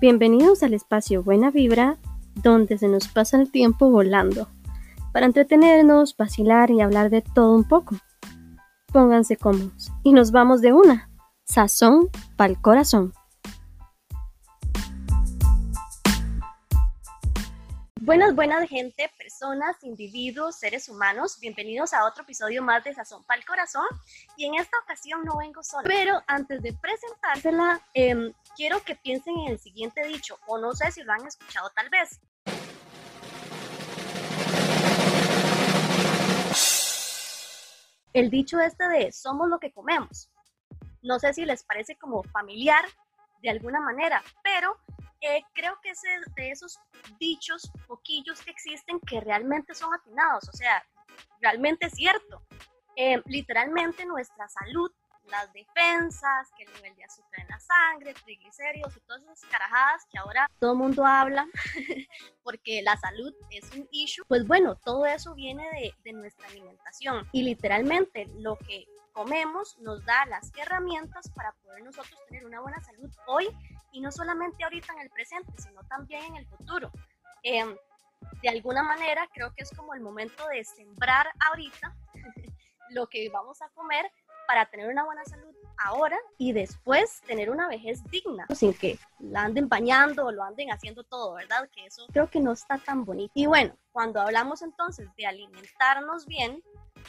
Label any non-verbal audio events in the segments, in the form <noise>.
Bienvenidos al espacio Buena Vibra, donde se nos pasa el tiempo volando, para entretenernos, vacilar y hablar de todo un poco. Pónganse cómodos y nos vamos de una. Sazón pa'l corazón. Buenas, buenas gente, personas, individuos, seres humanos. Bienvenidos a otro episodio más de Sazón para el Corazón. Y en esta ocasión no vengo sola. Pero antes de presentársela, em, quiero que piensen en el siguiente dicho, o no sé si lo han escuchado tal vez. El dicho este de somos lo que comemos. No sé si les parece como familiar de alguna manera, pero eh, creo que es de esos dichos poquillos que existen que realmente son atinados, o sea, realmente es cierto. Eh, literalmente nuestra salud, las defensas, que el nivel de azúcar en la sangre, triglicéridos y todas esas carajadas que ahora todo el mundo habla <laughs> porque la salud es un issue, pues bueno, todo eso viene de, de nuestra alimentación y literalmente lo que comemos nos da las herramientas para poder nosotros tener una buena salud hoy y no solamente ahorita en el presente, sino también en el futuro. Em, de alguna manera creo que es como el momento de sembrar ahorita <laughs> lo que vamos a comer para tener una buena salud ahora y después tener una vejez digna, sin que la anden bañando o lo anden haciendo todo, ¿verdad? Que eso creo que no está tan bonito. Y bueno, cuando hablamos entonces de alimentarnos bien,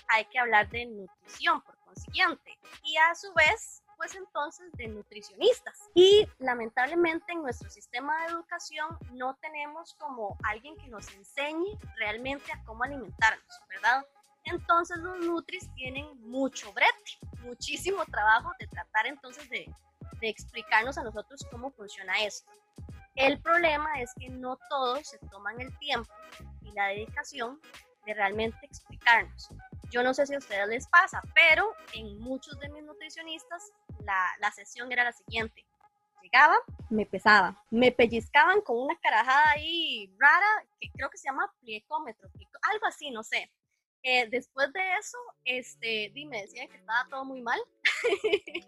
hay que hablar de nutrición por consiguiente. Y a su vez, pues entonces de nutricionistas. Y lamentablemente en nuestro sistema de educación no tenemos como alguien que nos enseñe realmente a cómo alimentarnos, ¿verdad? Entonces los Nutris tienen mucho brete, muchísimo trabajo de tratar entonces de, explicarnos a nosotros cómo funciona esto. El problema es que no todos se toman el tiempo y la dedicación de realmente explicarnos. Yo no sé si a ustedes les pasa, pero en muchos de mis nutricionistas la, la sesión era la siguiente. Llegaba, me pesaba, me pellizcaban con una carajada ahí rara, que creo que se llama pliecómetro, algo así, no sé. Eh, después de eso, este, me decían que estaba todo muy mal. <laughs>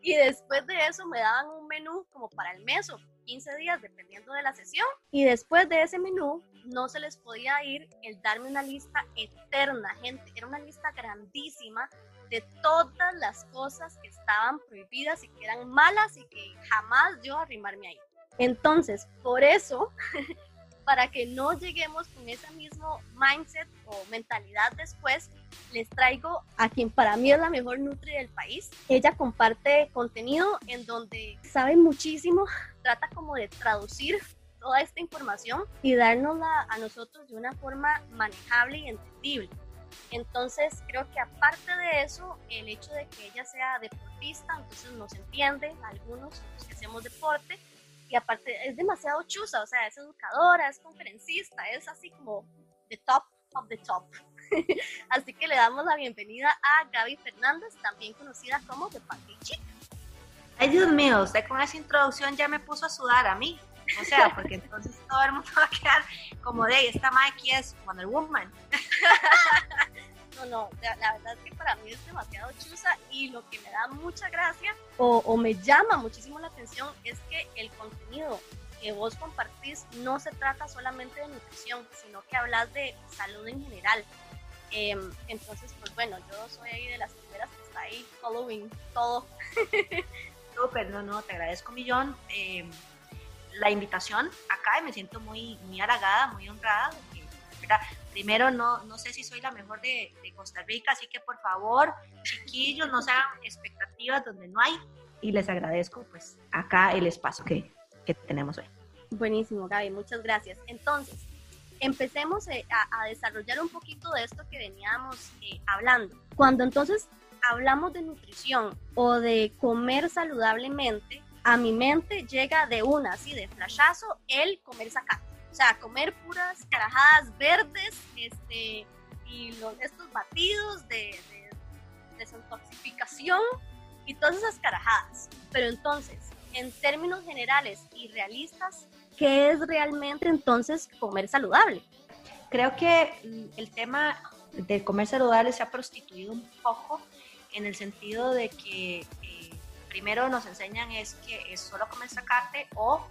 y después de eso me daban un menú como para el mes o 15 días, dependiendo de la sesión. Y después de ese menú, no se les podía ir el darme una lista eterna, gente. Era una lista grandísima de todas las cosas que estaban prohibidas y que eran malas y que jamás yo arrimarme ahí. Entonces, por eso <laughs> para que no lleguemos con ese mismo mindset o mentalidad después, les traigo a quien para mí es la mejor Nutri del país. Ella comparte contenido en donde sabe muchísimo, trata como de traducir toda esta información y dárnosla a nosotros de una forma manejable y entendible. Entonces creo que aparte de eso, el hecho de que ella sea deportista, entonces nos entiende, algunos que hacemos deporte, y aparte es demasiado chusa, o sea, es educadora, es conferencista, es así como the top of the top. <laughs> así que le damos la bienvenida a Gaby Fernández, también conocida como The Party Chick. Ay, Dios mío, usted con esa introducción ya me puso a sudar a mí. O sea, porque entonces todo el mundo va a quedar como de, esta Mikey es Wonder Woman. <laughs> no, no, la, verdad es que para mí es demasiado chusa y lo que me da mucha gracia o, o, me llama muchísimo la atención es que el contenido que vos compartís no se trata solamente de nutrición, sino que hablas de salud en general. Em, entonces, pues bueno, yo soy ahí de las primeras que está ahí following todo. <laughs> Súper, no, no, te agradezco millón eh, la invitación acá me siento muy, muy halagada, muy honrada. Primero, no, no sé si soy la mejor de, Costa Rica, así que por favor, chiquillos, no sean expectativas donde no hay. Y les agradezco pues acá el espacio que, que tenemos hoy. Buenísimo, Gaby, muchas gracias. Entonces, empecemos eh, a, desarrollar un poquito de esto que veníamos eh, hablando. Cuando entonces hablamos de nutrición o de comer saludablemente, a mi mente llega de una, así de flashazo, el comer zacate. O sea, comer puras carajadas verdes este, y los, estos batidos de, desintoxicación y todas esas carajadas. Pero entonces, en términos generales y realistas, ¿qué es realmente entonces comer saludable? Creo que el tema de comer saludable se ha prostituido un poco en el sentido de que eh, primero nos enseñan es que es solo comer zacate o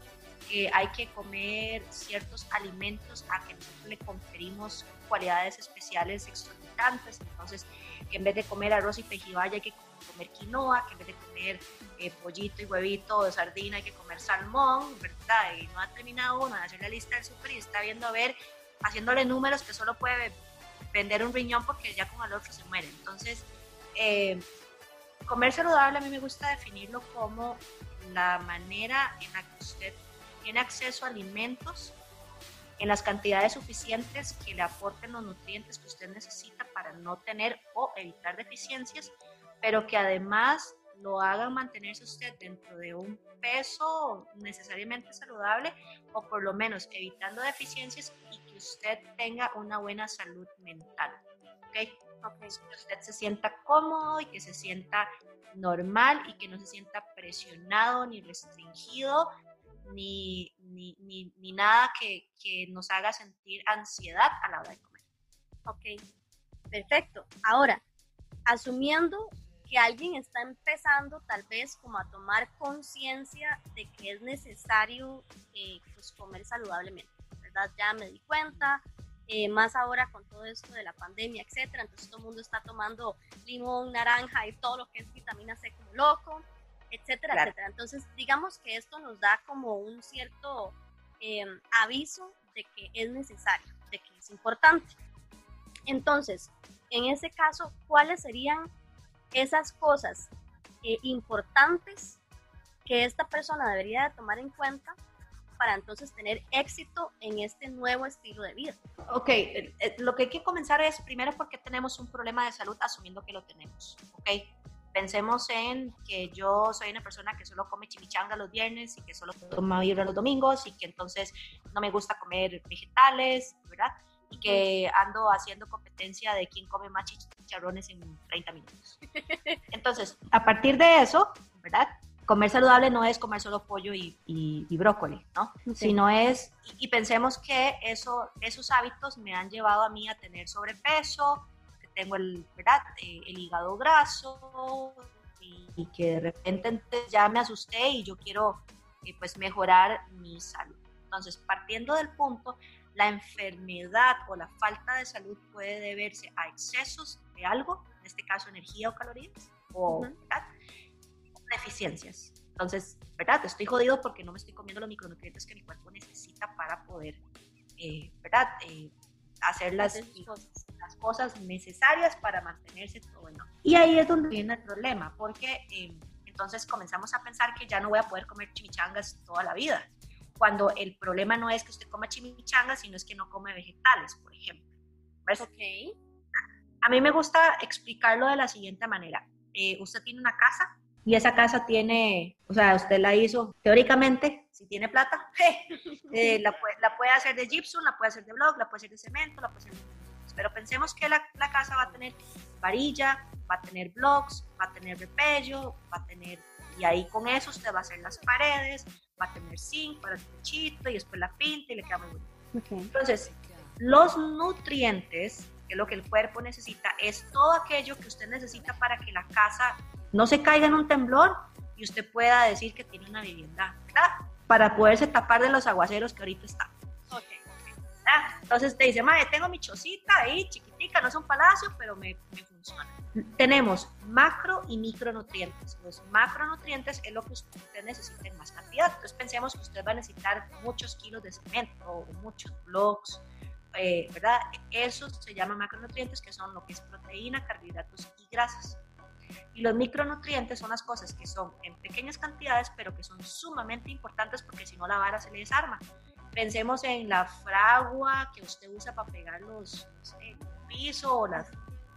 que hay que comer ciertos alimentos a que nosotros le conferimos cualidades especiales exorbitantes. Entonces, que en vez de comer arroz y pejibaya hay que comer quinoa, que en vez de comer eh, pollito y huevito o sardina hay que comer salmón, ¿verdad? Y no ha terminado uno de hacer la lista del súper y está viendo a ver, haciéndole números que solo puede vender un riñón porque ya con el otro se muere. Entonces, eh, comer saludable a mí me gusta definirlo como la manera en la que usted tiene acceso a alimentos en las cantidades suficientes que le aporten los nutrientes que usted necesita para no tener o evitar deficiencias, pero que además lo hagan mantenerse usted dentro de un peso necesariamente saludable o por lo menos evitando deficiencias y que usted tenga una buena salud mental. ¿okay? Que usted se sienta cómodo y que se sienta normal y que no se sienta presionado ni restringido ni, ni, ni, nada que, que, nos haga sentir ansiedad a la hora de comer. Ok, perfecto. Ahora, asumiendo que alguien está empezando tal vez como a tomar conciencia de que es necesario eh, pues comer saludablemente, ¿verdad? Ya me di cuenta, eh, más ahora con todo esto de la pandemia, etcétera, entonces todo el mundo está tomando limón, naranja y todo lo que es vitamina C como loco etcétera, etcétera. Entonces, digamos que esto nos da como un cierto em, aviso de que es necesario, de que es importante. Entonces, en ese caso, ¿cuáles serían esas cosas eh, importantes que esta persona debería de tomar en cuenta para entonces tener éxito en este nuevo estilo de vida? Ok, eh, eh, lo que hay que comenzar es primero porque tenemos un problema de salud asumiendo que lo tenemos, ¿ok? Pensemos en que yo soy una persona que solo come chimichanga los viernes y que solo toma birra los domingos y que entonces no me gusta comer vegetales, ¿verdad? Y que ando haciendo competencia de quién come más chicharrones en 30 minutos. <laughs> Entonces, a partir de eso, ¿verdad? Comer saludable no es comer solo pollo y, y, brócoli, ¿no? Sino es, y, y, pensemos que eso, esos hábitos me han llevado a mí a tener sobrepeso, tengo el, ¿verdad? Eh, el hígado graso y, que de repente ya me asusté y yo quiero eh, pues mejorar mi salud. Entonces, partiendo del punto, la enfermedad o la falta de salud puede deberse a excesos de algo, en este caso energía o calorías, o deficiencias. Entonces, ¿verdad? Estoy jodido porque no me estoy comiendo los micronutrientes que mi cuerpo necesita para poder, eh, ¿verdad? Hacer las, las cosas necesarias para mantenerse todo en Y ahí es donde viene el problema, porque eh, entonces comenzamos a pensar que ya no voy a poder comer chimichangas toda la vida, cuando el problema no es que usted coma chimichangas, sino es que no come vegetales, por ejemplo. Okay. A mí me gusta explicarlo de la siguiente manera. Eh, usted tiene una casa y esa casa tiene, o sea, usted la hizo teóricamente, si tiene plata, <laughs> eh, la, puede, la, puede, hacer de gypsum, la puede hacer de block, la puede hacer de cemento, la puede hacer de pero pensemos que la, casa va a tener varilla, va a tener blocks, va a tener repello, va a tener, y ahí con eso usted va a hacer las paredes, va a tener zinc para el techito y después la pinta y le queda muy bonito. Entonces, los nutrientes, que lo que el cuerpo necesita, es todo aquello que usted necesita para que la casa no se caiga en un temblor y usted pueda decir que tiene una vivienda, ¿verdad? Para poderse tapar de los aguaceros que ahorita están. Entonces te dice, madre, tengo mi chocita ahí, chiquitica, no es un palacio, pero me, me funciona. Tenemos macro y micronutrientes. Los macronutrientes es lo que usted necesita en más cantidad. Entonces pensemos que usted va a necesitar muchos kilos de cemento o muchos blocks, eh, ¿verdad? Eso se llama macronutrientes, que son lo que es proteína, carbohidratos y grasas. Y los micronutrientes son las cosas que son en pequeñas cantidades, pero que son sumamente importantes porque si no la vara se le desarma. Pensemos en la fragua que usted usa para pegar los no pisos o,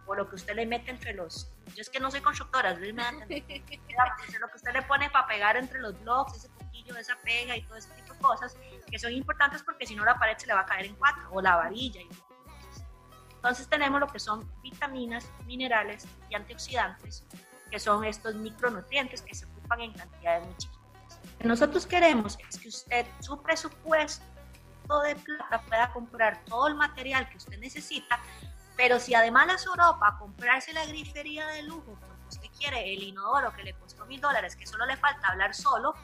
o lo que usted le mete entre los... Yo es que no soy constructora, <laughs> lo que usted le pone para pegar entre los blocks, ese poquillo, esa pega y todo ese tipo de cosas, que son importantes porque si no la pared se le va a caer en cuatro, o la varilla. Y Entonces tenemos lo que son vitaminas, minerales y antioxidantes, que son estos micronutrientes que se ocupan en cantidades muy chiquitas que nosotros queremos es que usted, su presupuesto de plata, pueda comprar todo el material que usted necesita, pero si además la Europa comprarse la grifería de lujo, porque usted quiere el inodoro que le costó mil dólares, que solo le falta hablar solo,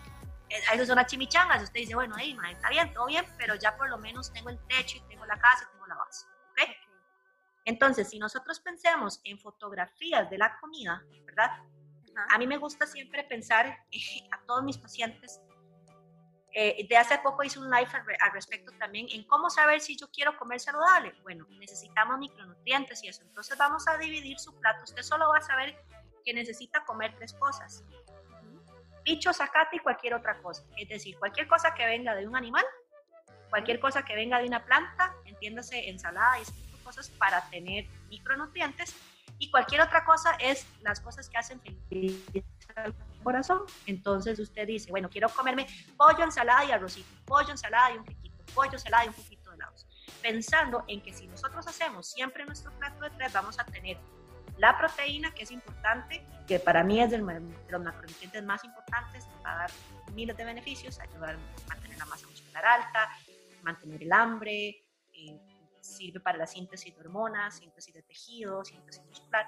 a eso son las chimichangas. Usted dice, bueno, ahí, está bien, todo bien, pero ya por lo menos tengo el techo y tengo la casa, tengo la base. ¿okay? Entonces, si nosotros pensemos en fotografías de la comida, ¿verdad? A mí me gusta siempre pensar <laughs> a todos mis pacientes. Eh, de hace poco hice un live al, respecto también en cómo saber si yo quiero comer saludable. Bueno, necesitamos micronutrientes y eso. Entonces vamos a dividir su plato. Usted solo va a saber que necesita comer tres cosas. Bicho, zacate y cualquier otra cosa. Es decir, cualquier cosa que venga de un animal, cualquier cosa que venga de una planta, entiéndase ensalada y ese tipo cosas para tener micronutrientes y cualquier otra cosa es las cosas que hacen feliz corazón. Entonces usted dice, bueno, quiero comerme pollo, ensalada y arrocito, pollo, ensalada y un poquito, pollo, ensalada y un poquito de helados. Pensando en que si nosotros hacemos siempre nuestro plato de tres, vamos a tener la proteína, que es importante, que para mí es de los macronutrientes más importantes, va a dar miles de beneficios, ayudar a mantener la masa muscular alta, mantener el hambre, eh, sirve para la síntesis de hormonas, síntesis de tejido, síntesis muscular,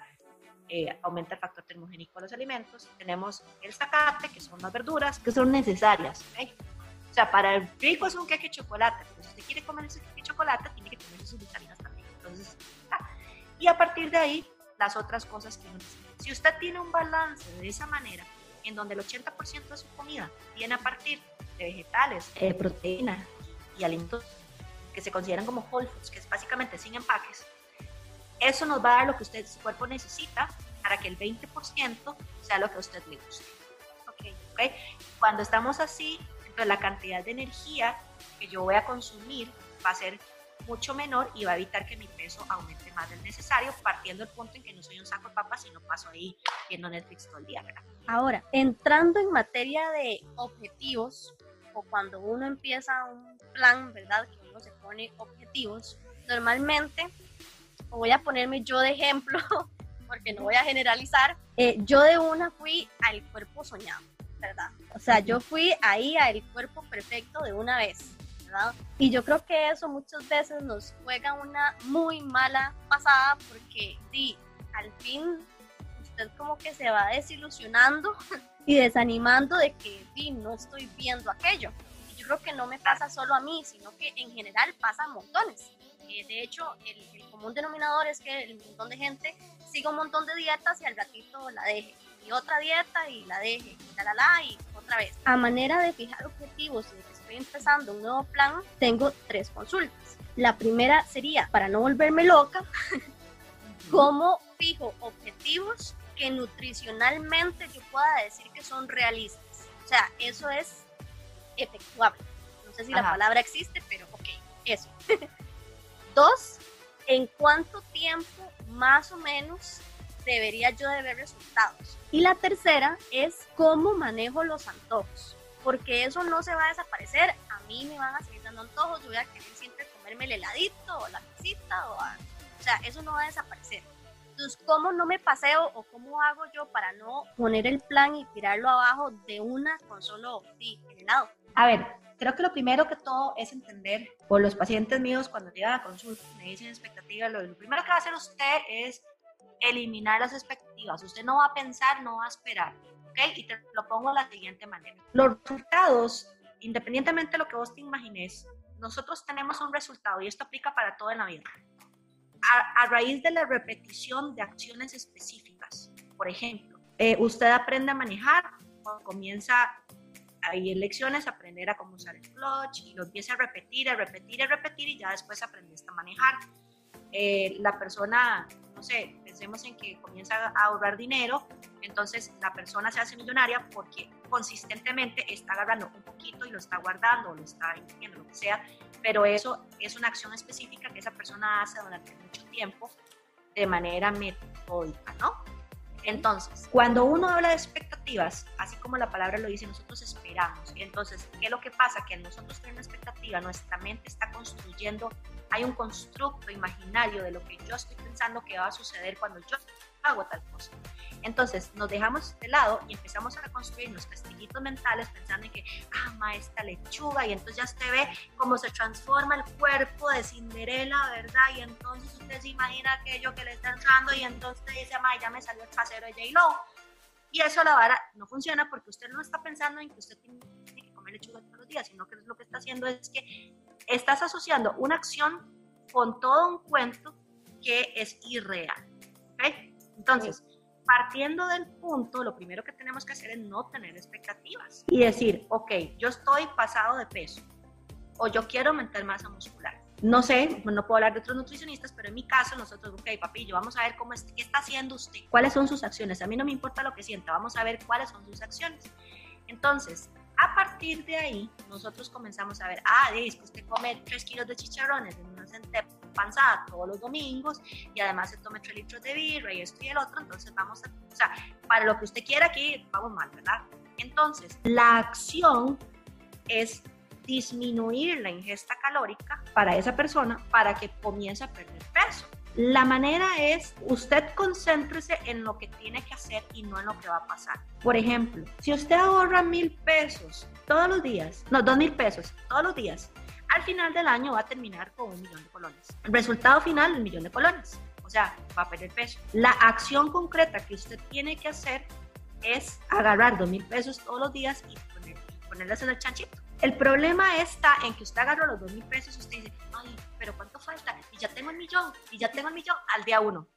eh, aumenta el factor termogénico de los alimentos. Tenemos el zacate, que son las verduras, que son necesarias. O sea, para el rico es un queque de chocolate, pero si usted quiere comer ese queque de chocolate, tiene que comer sus vitaminas también. Entonces, y a partir de ahí, las otras cosas que uno necesita. Si usted tiene un balance de esa manera, en donde el 80% de su comida viene a partir de vegetales, eh, proteína y alimentos que se consideran como whole foods, que es básicamente sin empaques, eso nos va a dar lo que usted, su cuerpo necesita para que el 20% sea lo que a usted le guste. Okay. ¿Okay? Cuando estamos así, entonces la cantidad de energía que yo voy a consumir va a ser mucho menor y va a evitar que mi peso aumente más del necesario, partiendo del punto en que no soy un saco de papas y no paso ahí viendo Netflix todo el día. Ahora, entrando en materia de objetivos, o cuando uno empieza un plan, ¿verdad? Que uno se pone objetivos, normalmente, voy a ponerme yo de ejemplo, <laughs> porque no voy a generalizar, eh, yo de una fui al cuerpo soñado, ¿verdad? O sea, yo fui ahí al cuerpo perfecto de una vez. ¿verdad? Y yo creo que eso muchas veces nos juega una muy mala pasada porque sí, al fin usted como que se va desilusionando <laughs> y desanimando de que sí, no estoy viendo aquello. Yo creo que no me pasa solo a mí, sino que en general pasa a montones. Eh, de hecho, el, común denominador es que el montón de gente sigue un montón de dietas y al ratito la deje. Y otra dieta y la deje. Y la, la, la, y otra vez. A manera de fijar objetivos y de que estoy empezando un nuevo plan, tengo tres consultas. La primera sería, para no volverme loca, <laughs> cómo fijo objetivos que nutricionalmente yo pueda decir que son realistas. O sea, eso es efectuable. No sé si la palabra existe, pero ok, eso. <laughs> Dos, ¿en cuánto tiempo más o menos debería yo de ver resultados? Y la tercera es cómo manejo los antojos, porque eso no se va a desaparecer. A mí me van a seguir dando antojos, yo voy a querer siempre comerme el heladito o la pisita, o, o sea, eso no va a desaparecer entonces, ¿cómo no me paseo o cómo hago yo para no poner el plan y tirarlo abajo de una con solo sí, el lado? A ver, creo que lo primero que todo es entender, por los pacientes míos cuando llegan a consulta, me dicen expectativas, lo, lo primero que va a hacer usted es eliminar las expectativas. Usted no va a pensar, no va a esperar. ¿Ok? Y te lo pongo de la siguiente manera. Los resultados, independientemente de lo que vos te imagines, nosotros tenemos un resultado y esto aplica para todo en la vida a, raíz de la repetición de acciones específicas. Por ejemplo, eh, usted aprende a manejar, comienza hay lecciones, aprender a cómo usar el clutch y lo empieza a repetir, a repetir, a repetir y ya después aprendes a manejar. Eh, la persona, no sé, pensemos en que comienza a ahorrar dinero, entonces la persona se hace millonaria porque consistentemente está agarrando un poquito y lo está guardando o lo está invirtiendo, lo que sea, pero eso es una acción específica que esa persona hace durante mucho tiempo de manera metódica, ¿no? Entonces, cuando uno habla de expectativas, así como la palabra lo dice, nosotros esperamos. Entonces, ¿qué es lo que pasa? Que nosotros tenemos expectativa, nuestra mente está construyendo, hay un constructo imaginario de lo que yo estoy pensando que va a suceder cuando yo hago tal cosa. Entonces nos dejamos de lado y empezamos a reconstruir los castillitos mentales pensando en que, ah, esta lechuga, y entonces ya usted ve cómo se transforma el cuerpo de Cinderela, ¿verdad? Y entonces usted se imagina aquello que le está entrando y entonces dice, ma, ya me salió el trasero de J-Lo. Y eso la vara no funciona porque usted no está pensando en que usted tiene que comer lechuga todos los días, sino que lo que está haciendo es que estás asociando una acción con todo un cuento que es irreal. ¿okay? Entonces, partiendo del punto, lo primero que tenemos que hacer es no tener expectativas y decir, ok, yo estoy pasado de peso o yo quiero aumentar masa muscular. No sé, no puedo hablar de otros nutricionistas, pero en mi caso nosotros, ok, papillo, vamos a ver cómo es, qué está haciendo usted, cuáles son sus acciones. A mí no me importa lo que sienta, vamos a ver cuáles son sus acciones. Entonces, a partir de ahí, nosotros comenzamos a ver, ah, dice usted come 3 kilos de chicharrones en una panzada todos los domingos y además se tome 3 litros de birra y esto y el otro, entonces vamos a, o sea, para lo que usted quiera aquí, vamos mal, ¿verdad? Entonces, la acción es disminuir la ingesta calórica para esa persona para que comience a perder peso. La manera es, usted concéntrese en lo que tiene que hacer y no en lo que va a pasar. Por ejemplo, si usted ahorra mil pesos todos los días, no, dos mil pesos todos los días, al final del año va a terminar con un millón de colones. El resultado final, un millón de colones. O sea, va a perder peso. La acción concreta que usted tiene que hacer es agarrar dos mil pesos todos los días y ponerlas en el chanchito. El problema está en que usted agarró los dos mil pesos y usted dice, ay, pero ¿cuánto falta? Y ya tengo el millón, y ya tengo el millón al día uno.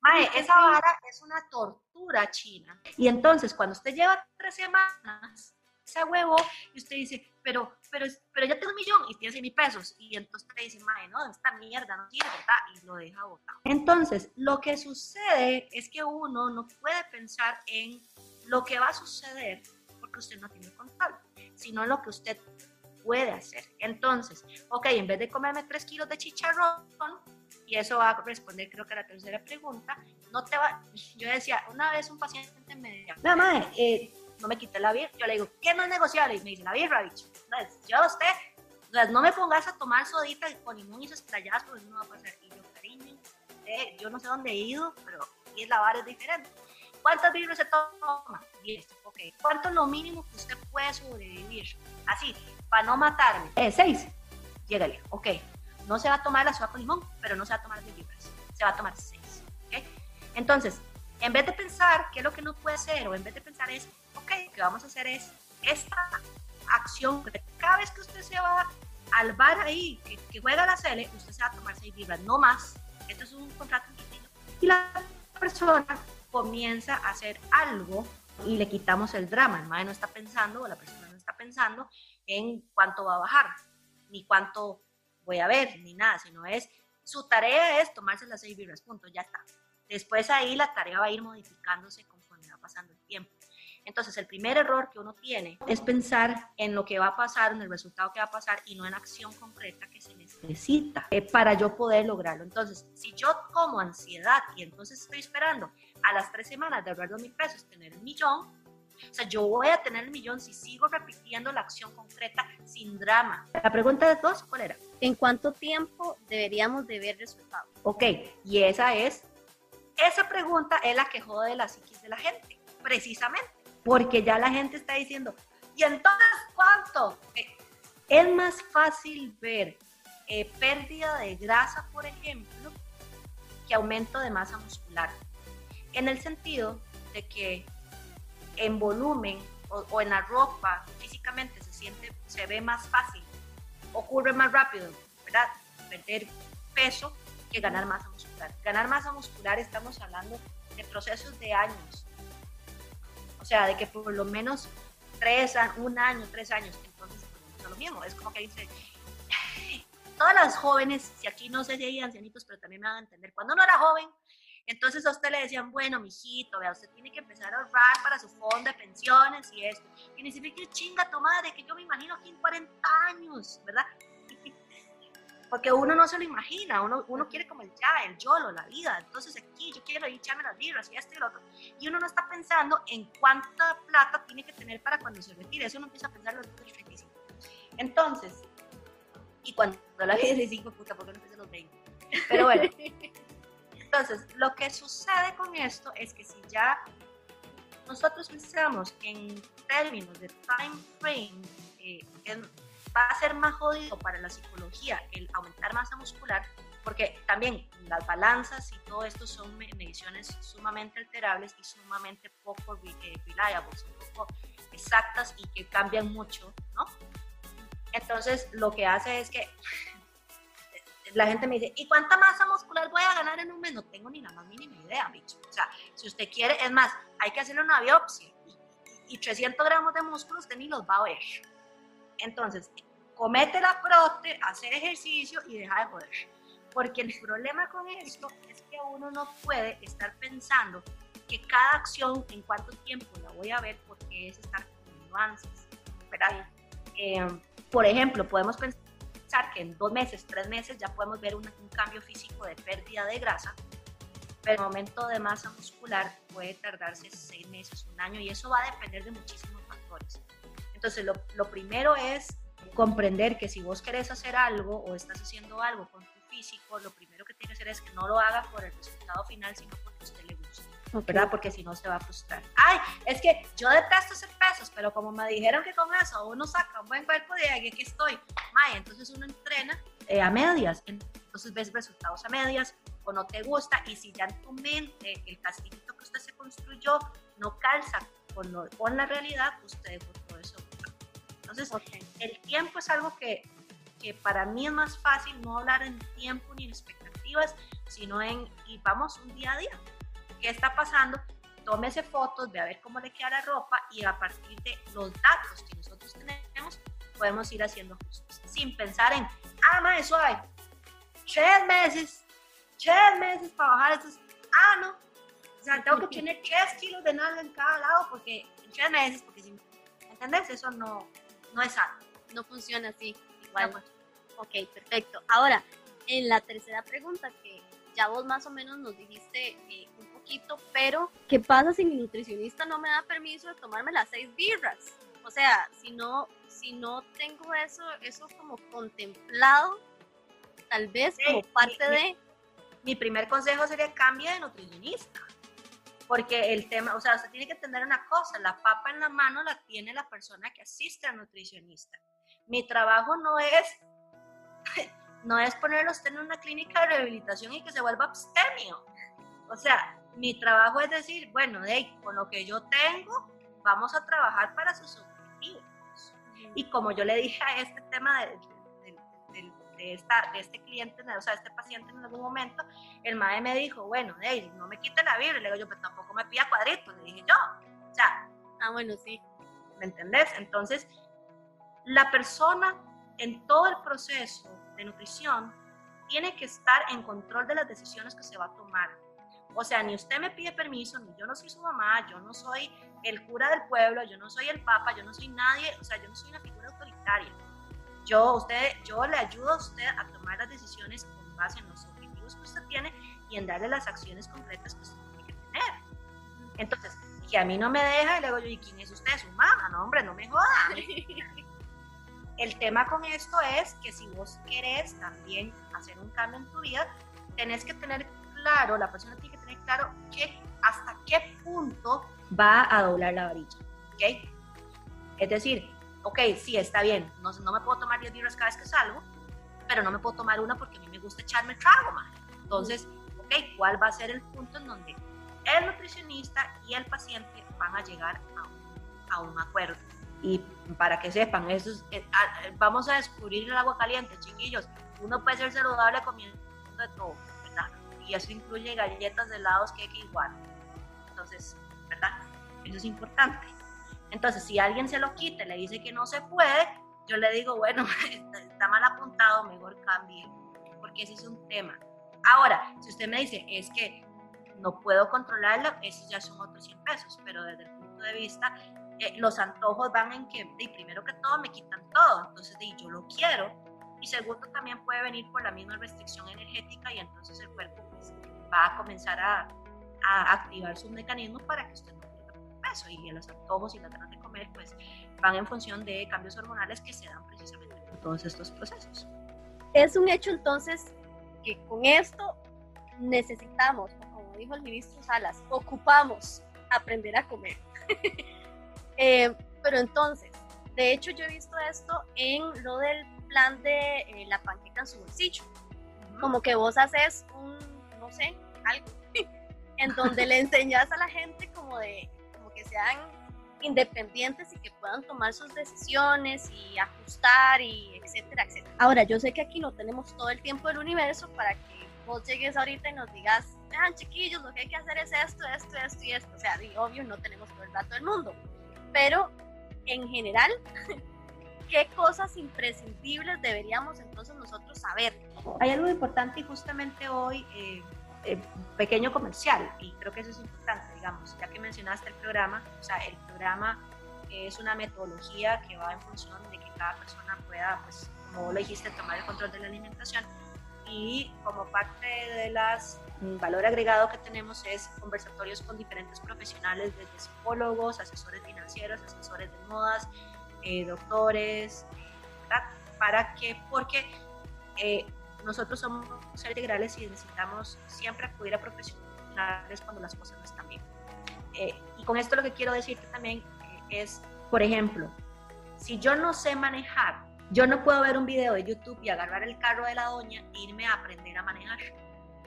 Mae, esa vara es una tortura china. Y entonces, cuando usted lleva tres semanas, ese huevo, y usted dice, pero, pero, pero ya tengo un millón y tiene 100 mil pesos. Y entonces usted dice, mae, no, esta mierda no ¿verdad? Y lo deja botado. Entonces, lo que sucede es que uno no puede pensar en lo que va a suceder porque usted no tiene control, sino en lo que usted puede hacer. Entonces, ok, en vez de comerme 3 kilos de chicharrón, y eso va a responder creo que a la tercera pregunta, no te va, yo decía, una vez un paciente me decía, madre, eh, no me quité la birra, yo le digo, ¿qué no es negociable? Y me dice, la birra, bicho. Entonces, yo usted, no me pongas a tomar sodita con limón y estralladas porque eso no va a pasar. Y yo, cariño, eh, yo no sé dónde he ido, pero aquí es la vara es diferente. ¿Cuántas birras se toma? 10, ok. ¿Cuánto es lo mínimo que usted puede sobrevivir? Así, para no matarme. Eh, seis. Llégale, ok. No se va a tomar la soda con limón, pero no se va a tomar 10 libras. Se va a tomar seis. ¿ok? Entonces, en vez de pensar qué es lo que no puede ser, o en vez de pensar es, ok, lo que vamos a hacer es esta acción, cada vez que usted se va al bar ahí, que, juega la cele, usted se va a tomar 6 libras, no más. Esto es un contrato Y la persona comienza a hacer algo y le quitamos el drama. El madre no está pensando, o la persona no está pensando en cuánto va a bajar, ni cuánto voy a ver, ni nada, sino es, su tarea es tomarse las seis vibras, punto, ya está. Después ahí la tarea va a ir modificándose conforme va pasando el. Entonces, el primer error que uno tiene es pensar en lo que va a pasar, en el resultado que va a pasar y no en acción concreta que se necesita eh, para yo poder lograrlo. Entonces, si yo como ansiedad y entonces estoy esperando a las tres semanas de ahorrar dos mil pesos tener el millón, o sea, yo voy a tener el millón si sigo repitiendo la acción concreta sin drama. La pregunta de dos, ¿cuál era? ¿En cuánto tiempo deberíamos de ver resultados? Ok, y esa es, esa pregunta es la que jode la psiquis de la gente, precisamente, porque ya la gente está diciendo, ¿y entonces cuánto? Es más fácil ver eh, pérdida de grasa, por ejemplo, que aumento de masa muscular. En el sentido de que en volumen o, en la ropa físicamente se siente, se ve más fácil, ocurre más rápido, ¿verdad? Perder peso que ganar masa muscular. Ganar masa muscular estamos hablando de procesos de años. O sea, de que por lo menos tres, un año, tres años, entonces es lo mismo. Es como que dice, <sighs> todas las jóvenes, si aquí no sé si hay ancianitos, pero también me van a entender, cuando uno era joven, entonces a usted le decían, bueno, mijito, vea, usted tiene que empezar a ahorrar para su fondo de pensiones y esto. Y ni siquiera chinga tu madre, que yo me imagino aquí en 40 años, ¿verdad? Porque uno no se lo imagina, uno, uno quiere como el ya, el yolo, la vida. Entonces aquí yo quiero echarme las birras y esto y lo otro. Y uno no está pensando en cuánta plata tiene que tener para cuando se retire. Eso uno empieza a pensar los 35. Entonces, y cuando la vida es 5, puta, ¿por qué no empieza los 20? Pero bueno. <laughs> Entonces, lo que sucede con esto es que si ya nosotros pensamos en términos de time frame, eh, va a ser más jodido para la psicología el aumentar masa muscular, porque también las balanzas y todo esto son mediciones sumamente alterables y sumamente poco eh, reliables, poco exactas y que cambian mucho, ¿no? Entonces, lo que hace es que <laughs> la gente me dice, ¿y cuánta masa muscular voy a ganar en un mes? No tengo ni la más mínima idea, bicho. O sea, si usted quiere, es más, hay que hacerle una biopsia y, 300 gramos de músculo usted ni los va a ver. Entonces, comete la prote, hacer ejercicio y deja de joder. Porque el problema con esto es que uno no puede estar pensando que cada acción, en cuánto tiempo la voy a ver, porque es estar con nuances. Eh, por ejemplo, podemos pensar que en dos meses, tres meses ya podemos ver un, cambio físico de pérdida de grasa, pero el aumento de masa muscular puede tardarse seis meses, un año, y eso va a depender de muchísimos factores. Entonces, lo, lo primero es comprender que si vos querés hacer algo o estás haciendo algo con tu físico, lo primero que tienes que hacer es que no lo haga por el resultado final, sino porque a usted le gusta. ¿verdad? Porque si no se va a frustrar. Ay, es que yo detesto hacer pesos, pero como me dijeron que con eso uno saca un buen cuerpo de ahí, aquí estoy. May, entonces uno entrena eh, a medias, entonces ves resultados a medias o no te gusta y si ya en tu mente el castillito que usted se construyó no calza con, con la realidad, usted Entonces, el tiempo es algo que, que para mí es más fácil no hablar en tiempo ni en expectativas, sino en, y vamos un día a día qué está pasando, tómese fotos, ve a ver cómo le queda la ropa y a partir de los datos que nosotros tenemos, podemos ir haciendo ajustes. Sin pensar en, ah, ma, eso hay tres meses, tres meses para bajar estos, ah, no, o sea, tengo que <laughs> tener tres kilos de nada en cada lado porque en tres meses, porque si, ¿entendés? Eso no, no es sano. No funciona así, igual. Pues. Ok, perfecto. Ahora, en la tercera pregunta que ya vos más o menos nos dijiste eh, un poquito, pero ¿qué pasa si mi nutricionista no me da permiso de tomarme las seis birras? O sea, si no, si no tengo eso, eso como contemplado, tal vez como parte de... Mi primer consejo sería cambie de nutricionista. Porque el tema, o sea, usted tiene que entender una cosa, la papa en la mano la tiene la persona que asiste al nutricionista. Mi trabajo no es <laughs> no es ponerlo usted en una clínica de rehabilitación y que se vuelva abstemio. O sea, mi trabajo es decir, bueno, hey, con lo que yo tengo, vamos a trabajar para sus objetivos. Y como yo le dije a este tema de, de este cliente, o sea, este paciente en algún momento, el madre me dijo, bueno, hey, no me quite la Biblia. Le digo yo, pero tampoco me pida cuadritos. Le dije yo, o sea, ah, bueno, sí. ¿Me entendés? Entonces, la persona en todo el proceso de nutrición tiene que estar en control de las decisiones que se va a tomar. O sea, ni usted me pide permiso, ni yo no soy su mamá, yo no soy el cura del pueblo, yo no soy el papa, yo no soy nadie, o sea, yo no soy una figura autoritaria. Yo, usted, yo le ayudo a usted a tomar las decisiones con base en los objetivos que usted tiene y en darle las acciones concretas que usted tiene que tener. Entonces, que a mí no me deja, y le digo yo, ¿y quién es usted? ¿Su mamá? No, hombre, no me joda. <laughs> El tema con esto es que si vos querés también hacer un cambio en tu vida, tenés que tener claro, la persona tiene que tener claro que hasta qué punto va a doblar la varilla, ¿ok? Es decir, ok, sí, está bien, no, no me puedo tomar 10 birras cada vez que salgo, pero no me puedo tomar una porque a mí me gusta echarme el trago, man. Entonces, ok, ¿cuál va a ser el punto en donde el nutricionista y el paciente van a llegar a un, acuerdo? Y para que sepan, eso eh, ah, vamos a descubrir el agua caliente, chiquillos. Uno puede ser saludable comiendo de todo, ¿verdad? Y eso incluye galletas, helados, que igual. Entonces, ¿verdad? Eso es importante. Entonces, si alguien se lo quita y le dice que no se puede, yo le digo, bueno, <laughs> está mal apuntado, mejor cambie, porque ese es un tema. Ahora, si usted me dice, es que no puedo controlarlo, esos ya son otros 100 pesos, pero desde el punto de vista eh, los antojos van en que, primero que todo, me quitan todo, entonces yo lo quiero, y segundo, también puede venir por la misma restricción energética y entonces el cuerpo pues, va a comenzar a, a, activar sus mecanismos para que usted no peso, y los antojos y las ganas de comer, pues van en función de cambios hormonales que se dan precisamente en todos estos procesos. Es un hecho entonces que con esto necesitamos, como dijo el ministro Salas, ocupamos aprender a comer. <laughs> Eh, pero entonces, de hecho yo he visto esto en lo del plan de eh, la panqueca en su bolsillo. Como que vos haces un, no sé, algo, <laughs> en donde le enseñas a la gente como de, sean independientes y que puedan tomar sus decisiones y ajustar y etcétera, etcétera. Ahora, yo sé que aquí no tenemos todo el tiempo del universo para que vos llegues ahorita y nos digas, vean chiquillos, lo que hay que hacer es esto, esto, esto y esto. O sea, y obvio no tenemos todo el rato del mundo, pero en general, <laughs> ¿qué cosas imprescindibles deberíamos entonces nosotros saber? Hay algo importante y justamente hoy... Eh, eh, pequeño comercial y creo que eso es importante, digamos, ya que mencionaste el programa, o sea, el programa es una metodología que va en función de que cada persona pueda, pues, como lo dijiste, tomar el control de la alimentación y como parte de las mm, valor agregado que tenemos es conversatorios con diferentes profesionales, desde psicólogos, asesores financieros, asesores de modas, eh, doctores, para que, porque eh, nosotros somos seres integrales y necesitamos siempre acudir a profesionales cuando las cosas no están bien. Eh, y con esto lo que quiero decir también eh, es, por ejemplo, si yo no sé manejar, yo no puedo ver un video de YouTube y agarrar el carro de la doña e irme a aprender a manejar.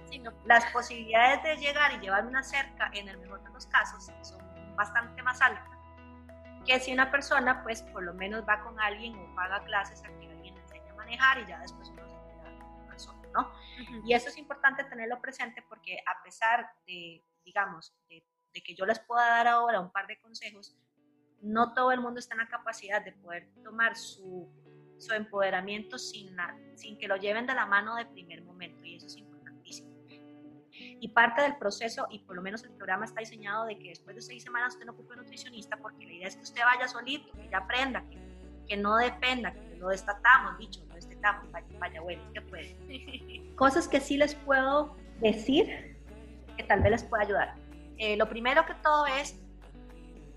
Sino las posibilidades de llegar y llevar una cerca, en el mejor de los casos, son bastante más altas que si una persona, pues, por lo menos va con alguien o paga clases a que alguien le enseñe a manejar y ya después y eso es importante tenerlo presente porque a pesar de, digamos, de, que yo les pueda dar ahora un par de consejos, no todo el mundo está en la capacidad de poder tomar su, su empoderamiento sin, sin que lo lleven de la mano de primer momento y eso es importantísimo. Y parte del proceso, y por lo menos el programa está diseñado de que después de seis semanas usted no ocupe un nutricionista porque la idea es que usted vaya solito, que ya aprenda, que, que no dependa, que lo destatamos, dicho, vaya, bueno, que puede. Cosas que sí les puedo decir que tal vez les pueda ayudar. Eh, lo primero que todo es,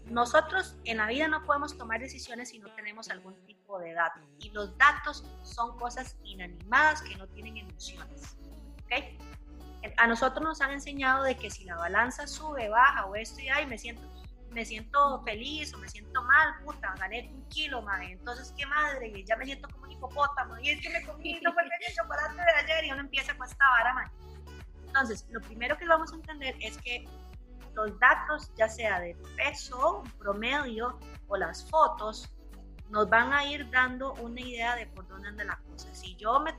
nosotros en la vida no podemos tomar decisiones si no tenemos algún tipo de datos. Y los datos son cosas inanimadas que no tienen emociones. ¿okay? A nosotros nos han enseñado de que si la balanza sube, baja o esto y ahí me siento, me siento feliz o me siento mal, puta, gané un kilo, madre. Entonces, qué madre, ya me siento como hipopótamo, y es que me comí no el chocolate de ayer y uno empieza con esta vara, Entonces, lo primero que vamos a entender es que los datos, ya sea de peso, promedio o las fotos, nos van a ir dando una idea de por dónde anda la cosa. Si yo me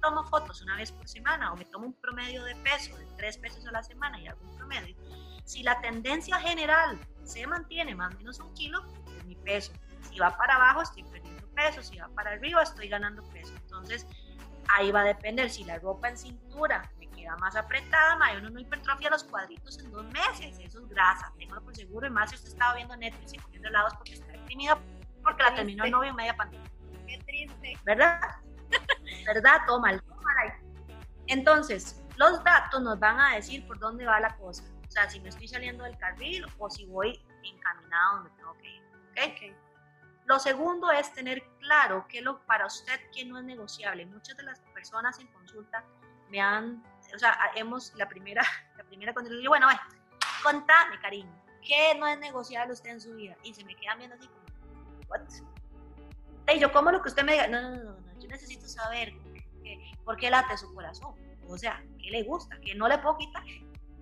tomo fotos una vez por semana o me tomo un promedio de peso de 3 pesos a la semana y algún promedio, si la tendencia general se mantiene más o menos un kilo, es mi peso. Si va para abajo, estoy peso, si va para arriba estoy ganando peso. Entonces ahí va a depender si la ropa en cintura me queda más apretada, ma, uno no hipertrofia los cuadritos en dos meses, eso es grasa, tengo por seguro, y más si usted estaba viendo Netflix y comiendo helados porque está deprimida porque la terminó el novio en media pandemia. Qué triste. ¿Verdad? <laughs> ¿Verdad? Toma, toma Entonces, los datos nos van a decir por dónde va la cosa. O sea, si me estoy saliendo del carril o si voy encaminado donde tengo que ir. ¿okay? Lo segundo es tener claro qué lo para usted que no es negociable. Muchas de las personas en consulta me han, o sea, hemos la primera, <laughs> la primera consulta, yo, bueno, contame, cariño, ¿qué no es negociable usted en su vida? Y se me quedan viendo así como, ¿what? Y yo, ¿cómo lo que usted me diga? No, no, no, no, yo necesito saber por qué late su corazón. O sea, ¿qué le gusta? ¿Qué no le puedo quitar?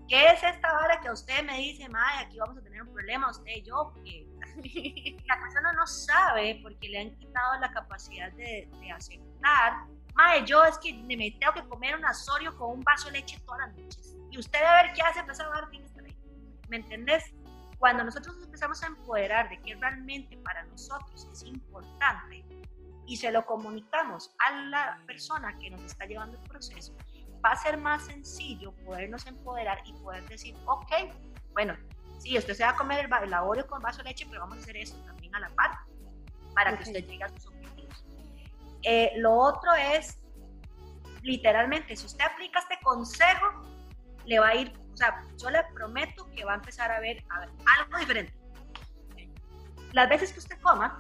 ¿Qué es esta hora que usted me dice, madre, aquí vamos a tener un problema, usted y yo? Porque <laughs> la persona no sabe porque le han quitado la capacidad de, de aceptar. Madre, yo es que me tengo que comer un asorio con un vaso de leche todas las noches. Y usted a ver qué hace, empieza a dar ¿Me entendés? Cuando nosotros empezamos a empoderar de que realmente para nosotros es importante y se lo comunicamos a la persona que nos está llevando el proceso, va a ser más sencillo podernos empoderar y poder decir, ok, bueno, sí, usted se va a comer el, el con vaso de leche, pero vamos a hacer eso también a la par para que usted llegue a sus objetivos. Eh, lo otro es, literalmente, si usted aplica este consejo, le va a ir, o sea, yo le prometo que va a empezar a ver, a ver algo diferente. Las veces que usted coma,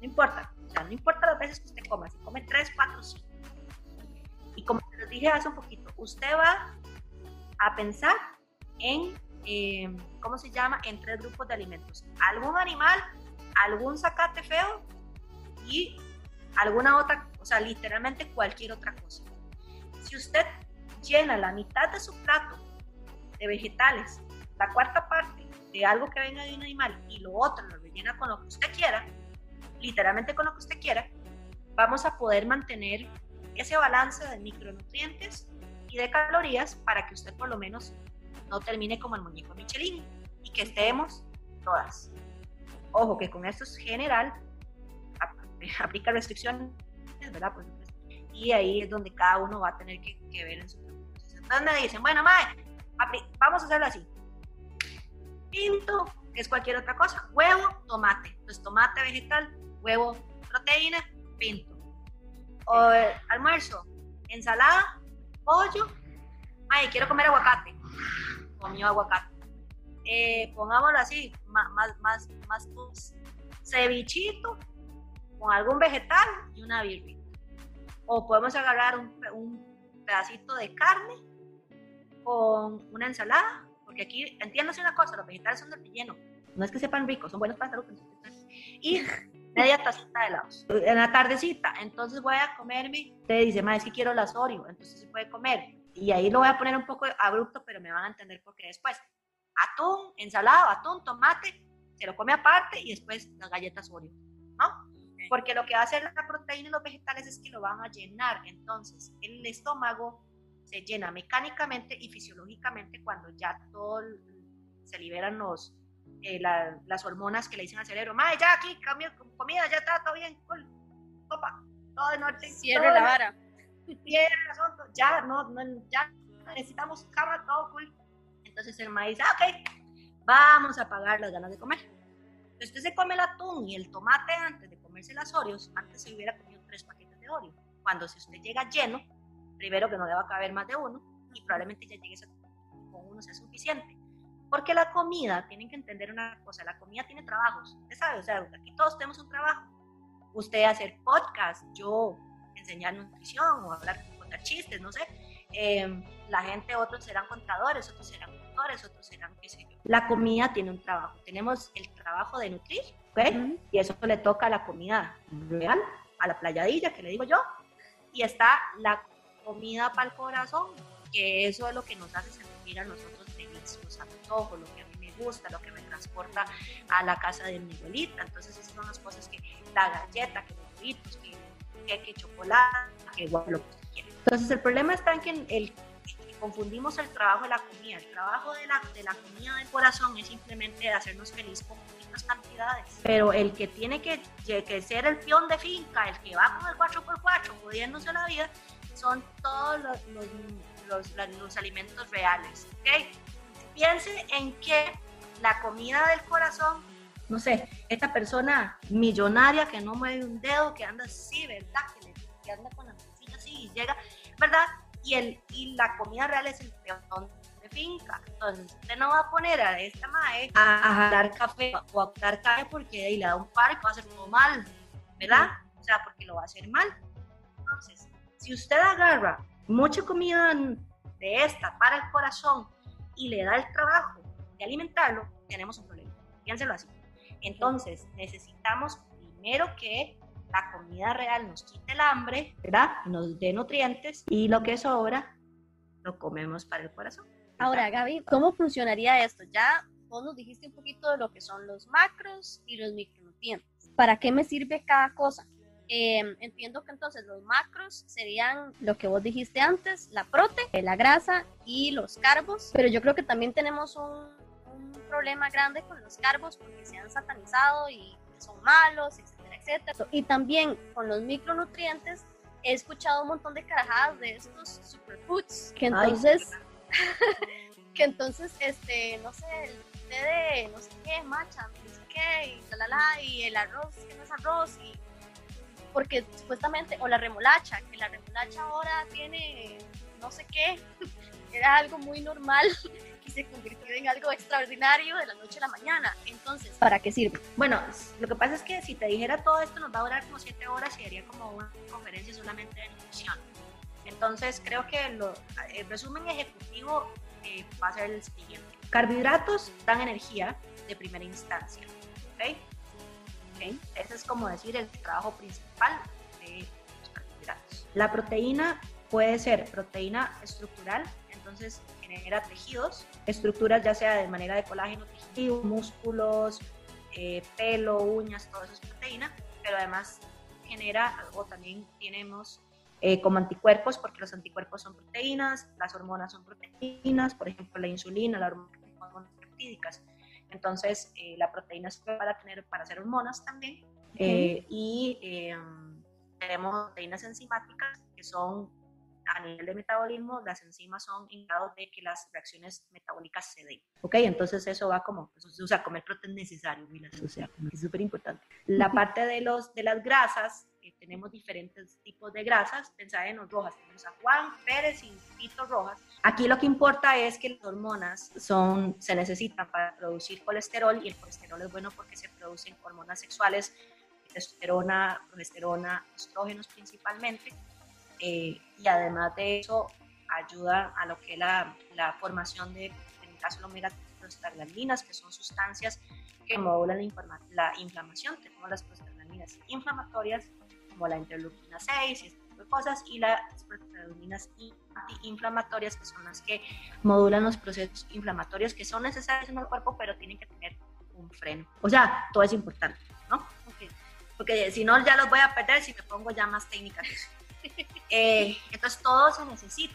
no importa, o sea, no importa las veces que usted coma, si come 3, 4, 5. Y como les dije hace un poquito, usted va a pensar en eh, ¿cómo se llama? En tres grupos de alimentos. Algún animal, algún zacate feo y alguna otra, o sea, literalmente cualquier otra cosa. Si usted llena la mitad de su plato de vegetales, la cuarta parte de algo que venga de un animal y lo otro lo rellena con lo que usted quiera, literalmente con lo que usted quiera, vamos a poder mantener ese balance de micronutrientes y de calorías para que usted por lo menos no termine como el muñeco Michelin y que estemos todas. Ojo que con esto es general, <laughs> aplica restricciones, ¿verdad? y ahí es donde cada uno va a tener que, ver en su Entonces me dicen, bueno, Mae, vamos a hacerlo así. Pinto, que es cualquier otra cosa, huevo, tomate. Entonces tomate vegetal, huevo, proteína, pinto. O almuerzo, ensalada, pollo. Ay, quiero comer aguacate. Comió aguacate. Eh, pongámoslo así, más, más, más, más cevichito con algún vegetal y una birria. O podemos agarrar un, un pedacito de carne con una ensalada, porque aquí, entiéndase una cosa, los vegetales son de relleno, no es que sepan ricos, son buenos para salud. Y media tacita de helados. En la tardecita, entonces voy a comerme, te dice, ma, es que quiero las Oreo, entonces se puede comer. Y ahí lo voy a poner un poco abrupto, pero me van a entender porque después, atún, ensalada, atún, tomate, se lo come aparte y después las galletas Oreo, ¿no? Porque lo que va a hacer la proteína y los vegetales es que lo van a llenar. Entonces, el estómago se llena mecánicamente y fisiológicamente cuando ya todo se liberan los, eh, las hormonas que le dicen al cerebro, madre, ya aquí, cambio, comida, ya está todo bien, cool, opa, todo de norte. Cierre la vara. Cierre el asunto, ya, no, no, ya necesitamos cama, todo cool. Entonces el maíz, ah, ok, vamos a pagar las ganas de comer. Entonces usted se come el atún y el tomate antes de comerse las Oreos, antes se hubiera comido tres paquetes de Oreo. Cuando si usted llega lleno, primero que no deba caber más de uno y probablemente ya llegue con uno sea suficiente. Porque la comida, tienen que entender una cosa, la comida tiene trabajos, usted sabe, o sea, aquí todos tenemos un trabajo. Usted hacer podcast, yo enseñar nutrición o hablar, contar chistes, no sé. Em, la gente, otros serán contadores, otros serán doctores, otros serán qué sé yo. La comida tiene un trabajo. Tenemos el trabajo de nutrir, ¿ok? Y eso le toca a la comida real, a la playadilla, que le digo yo. Y está la comida para el corazón, que eso es lo que nos hace sentir a nosotros felices, los antojos, lo que a mí me gusta, lo que me transporta a la casa de mi abuelita. Entonces esas son las cosas que la galleta, que los burritos, que, que, chocolate, que igual lo que quiera. Entonces el problema está en que el, confundimos el trabajo de la comida. El trabajo de la, de la comida del corazón es simplemente hacernos felices con pequeñas cantidades. Pero el que tiene que, que ser el peón de finca, el que va con el 4x4, jodiéndose la vida, son todos los, los, los, alimentos reales. ¿okay? Piense en que la comida del corazón, no sé, esta persona millonaria que no mueve un dedo, que anda así, ¿verdad? Que, anda con la mesita así y llega, ¿verdad? Y, el, y la comida real es el peón de finca. Entonces, usted no va a poner a esta madre a, a dar café o a dar café porque ahí le da un par y va a hacer todo mal, ¿verdad? O sea, porque lo va a hacer mal. Entonces, si usted agarra mucha comida de esta para el corazón y le da el trabajo de alimentarlo, tenemos un problema. Piénselo así. Entonces, necesitamos primero que la comida real nos quite el hambre, ¿verdad? Nos dé nutrientes y lo que sobra lo comemos para el corazón. Ahora, Gaby, ¿cómo funcionaría esto? Ya vos nos dijiste un poquito de lo que son los macros y los micronutrientes. ¿Para qué me sirve cada cosa? Em, entiendo que entonces los macros serían lo que vos dijiste antes, la prote, la grasa y los carbos, pero yo creo que también tenemos un, problema grande con los carbos porque se han satanizado y son malos, etcétera, etcétera. Y también con los micronutrientes he escuchado un montón de carajadas de estos superfoods que entonces <laughs> que entonces este no sé el té de no sé qué macha no sé qué y la, la, y el arroz que no es arroz y porque supuestamente, o la remolacha, que la remolacha ahora tiene no sé qué, <laughs> era algo muy normal <laughs> y se convirtió en algo extraordinario de la noche a la mañana. Entonces, ¿para qué sirve? Bueno, lo que pasa es que si te dijera todo esto nos va a durar como siete horas y haría como una conferencia solamente de nutrición. Entonces, creo que el resumen ejecutivo eh, va a ser el siguiente. Carbohidratos dan energía de primera instancia. Ese es como decir el trabajo principal de los carbohidratos. La proteína puede ser proteína estructural, entonces genera tejidos, estructuras ya sea de manera de colágeno, tejido, músculos, eh, pelo, uñas, todo eso es proteína, pero además genera, o también tenemos eh, como anticuerpos, porque los anticuerpos son proteínas, las hormonas son proteínas, por ejemplo la insulina, la hormona peptídicas. Entonces, eh, la proteína se para tener para hacer hormonas también. y em, tenemos proteínas enzimáticas que son a nivel de metabolismo, las enzimas son indicados de que las reacciones metabólicas se den. ¿Ok? Entonces eso va como, o sea, comer proteína necesario, o sea, es súper importante. La parte de, los, de las grasas, eh, tenemos diferentes tipos de grasas, pensad en los rojas, tenemos a Juan Pérez y Tito Rojas. Aquí lo que importa es que las hormonas son, se necesitan para producir colesterol y el colesterol es bueno porque se producen hormonas sexuales, testosterona, progesterona, estrógenos principalmente eh, y además de eso ayuda a lo que es la, la formación de, en el caso las prostaglandinas, que son sustancias que modulan la, inflamación. Tenemos las prostaglandinas inflamatorias, como la interleuquina 6 y este tipo de cosas, y las prostaglandinas antiinflamatorias, que son las que modulan los procesos inflamatorios que son necesarios en el cuerpo, pero tienen que tener un freno. O sea, todo es importante, ¿no? Porque si no, ya los voy a perder si me pongo ya más técnicas. <laughs> Eh, entonces todo se necesita.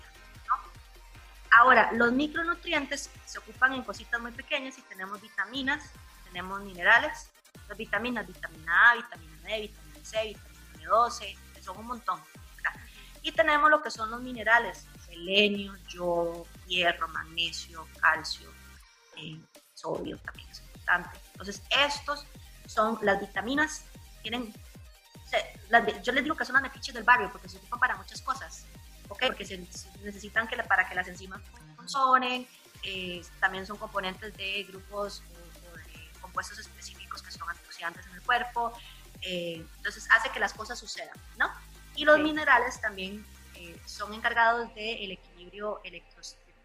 Ahora, los micronutrientes se ocupan en cositas muy pequeñas y tenemos vitaminas, tenemos minerales, las vitaminas, vitamina A, vitamina D, vitamina C, vitamina B12, que son un montón. Y tenemos lo que son los minerales, selenio, yodo, hierro, magnesio, calcio, eh, sodio también es importante. Entonces, estos son las vitaminas, tienen yo les digo que son las metiches del barrio porque se ocupan para muchas cosas, ¿ok? Porque se, necesitan que para que las enzimas funcionen, eh, también son componentes de grupos o, de compuestos específicos que son antioxidantes en el cuerpo, eh, entonces hace que las cosas sucedan, ¿no? Y los minerales también eh, son encargados del equilibrio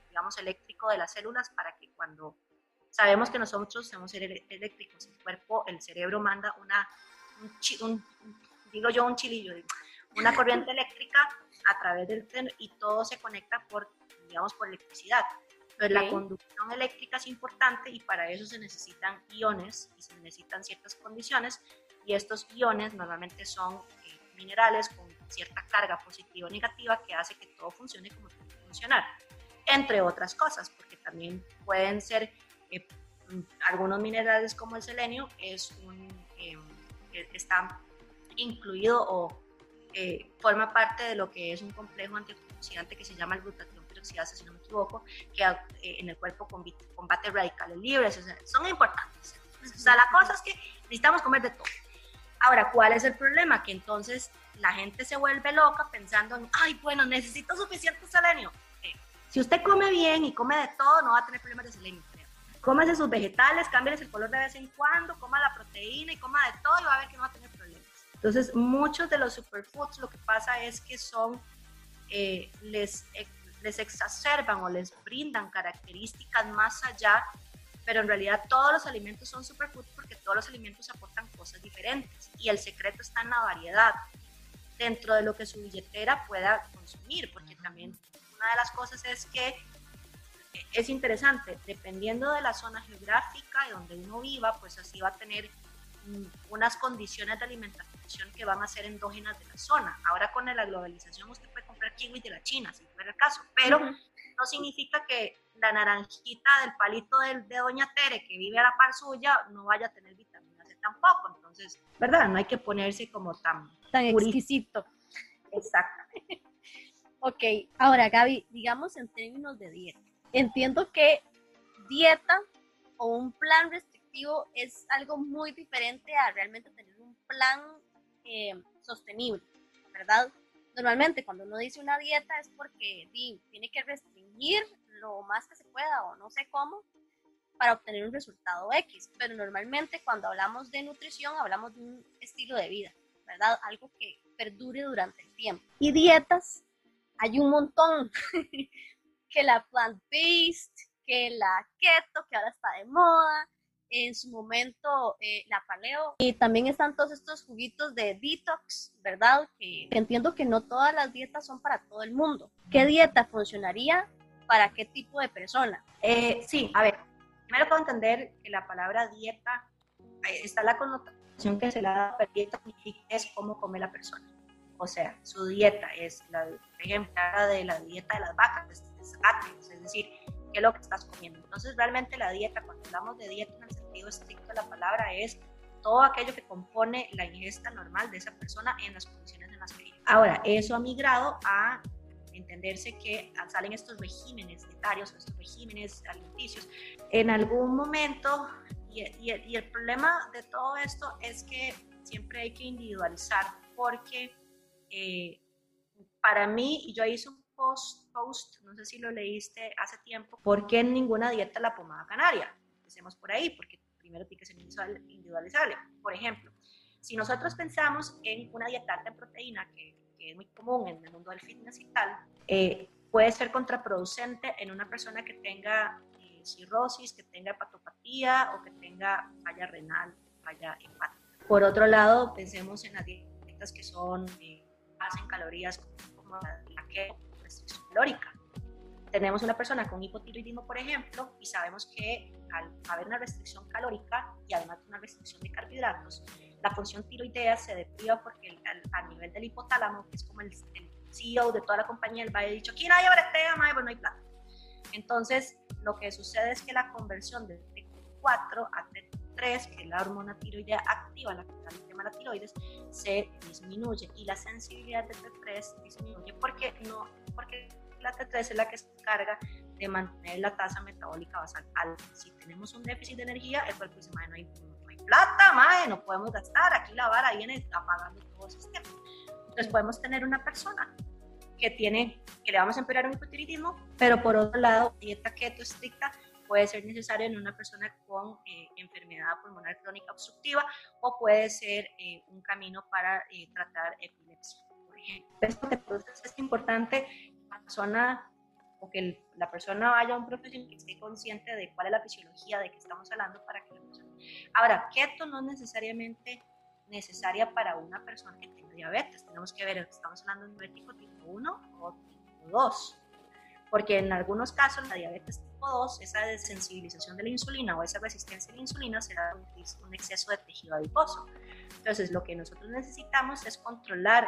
digamos, eléctrico de las células para que cuando sabemos que nosotros somos eléctricos, el cuerpo, el cerebro manda una, un, digo yo un chilillo, una corriente eléctrica a través del tren y todo se conecta por, digamos, por electricidad. Entonces, la conducción eléctrica es importante y para eso se necesitan iones y se necesitan ciertas condiciones y estos iones normalmente son eh, minerales con cierta carga positiva o negativa que hace que todo funcione como tiene que funcionar, entre otras cosas, porque también pueden ser eh, algunos minerales como el selenio, es un, eh, está incluido o eh, forma parte de lo que es un complejo antioxidante que se llama el glutatión peroxidasa, si no me equivoco, que eh, en el cuerpo combate, radicales libres, son importantes. O sea, la cosa es que necesitamos comer de todo. Ahora, ¿cuál es el problema? Que entonces la gente se vuelve loca pensando en, ay, bueno, necesito suficiente selenio. Si usted come bien y come de todo, no va a tener problemas de selenio. Cómese sus vegetales, cámbiales el color de vez en cuando, coma la proteína y coma de todo y va a ver que no va a tener problemas. Entonces, muchos de los superfoods lo que pasa es que son, eh, les, les exacerban o les brindan características más allá, pero en realidad todos los alimentos son superfoods porque todos los alimentos aportan cosas diferentes y el secreto está en la variedad dentro de lo que su billetera pueda consumir, porque también una de las cosas es que es interesante, dependiendo de la zona geográfica y donde uno viva, pues así va a tener mm, unas condiciones de alimentación que van a ser endógenas de la zona. Ahora con la globalización usted puede comprar kiwi de la China, si fuera el caso, pero no significa que la naranjita del palito de, de, Doña Tere que vive a la par suya no vaya a tener vitamina C tampoco. Entonces, ¿verdad? No hay que ponerse como tan... Tan exquisito. Exactamente. <laughs> ok, ahora Gaby, digamos en términos de dieta entiendo que dieta o un plan restrictivo es algo muy diferente a realmente tener un plan eh, sostenible, ¿verdad? Normalmente cuando uno dice una dieta es porque tiene que restringir lo más que se pueda o no sé cómo para obtener un resultado X, pero normalmente cuando hablamos de nutrición hablamos de un estilo de vida, ¿verdad? Algo que perdure durante el tiempo. Y dietas hay un montón. <laughs> que la plant-based, que la keto, que ahora está de moda, en su momento eh, la paleo. Y también están todos estos juguitos de detox, ¿verdad? Que, entiendo que no todas las dietas son para todo el mundo. ¿Qué dieta funcionaría para qué tipo de persona. Eh, sí, a ver, primero puedo entender que la palabra dieta está la connotación que se le da a dieta es cómo come la persona. O sea, su dieta es, la, ejemplo, de la dieta de las vacas, es, es decir, qué es lo que estás comiendo. Entonces, realmente la dieta, cuando hablamos de dieta en el sentido estricto de la palabra, es todo aquello que compone la ingesta normal de esa persona en las condiciones en las que. Ahora, eso ha migrado a entenderse que salen estos regímenes dietarios, estos regímenes alimenticios. En algún momento, y, y, el problema de todo esto es que siempre hay que individualizar, porque eh, para mí, y yo hice un post, post, no sé si lo leíste hace tiempo, ¿por qué en ninguna dieta la pomada canaria? Empecemos por ahí, porque primero tiene que ser individualizable. Por ejemplo, si nosotros pensamos en una dieta alta en proteína, que, es muy común en el mundo del fitness y tal, eh, puede ser contraproducente en una persona que tenga eh, cirrosis, que tenga hepatopatía o que tenga falla renal, falla hepática. Por otro lado, pensemos en las dietas que son eh, en calorías como la, que restricción calórica tenemos una persona con hipotiroidismo, por ejemplo, y sabemos que al haber una restricción calórica y además una restricción de carbohidratos, la función tiroidea se depriva porque a nivel del hipotálamo, que es como el, CEO de toda la compañía, él va y dicho, aquí hay bretea, pues no hay plata. Entonces, lo que sucede es que la conversión de T4 a T3, que es la hormona tiroidea activa, la que llama la tiroides, se disminuye y la sensibilidad de T3 disminuye porque no porque la T3 es la que se encarga de mantener la tasa metabólica basal alta. Si tenemos un déficit de energía, el cuerpo dice, no hay, no hay plata, madre, no podemos gastar, aquí la vara viene apagando todo el sistema. Entonces podemos tener una persona que tiene, que le vamos a empeorar un hipotiroidismo, pero por otro lado, dieta keto estricta puede ser necesaria en una persona con eh, enfermedad pulmonar crónica obstructiva o puede ser eh, un camino para eh, tratar epilepsia, por ejemplo. Entonces es importante persona o que la persona vaya a un profesional que esté consciente de cuál es la fisiología de que estamos hablando para que la persona... Ahora, keto no es necesariamente necesaria para una persona que tenga diabetes. Tenemos que ver, estamos hablando de diabético tipo 1 o tipo 2. Porque en algunos casos la diabetes tipo 2, esa desensibilización de la insulina o esa resistencia a la insulina será un exceso de tejido adiposo. Entonces, lo que nosotros necesitamos es controlar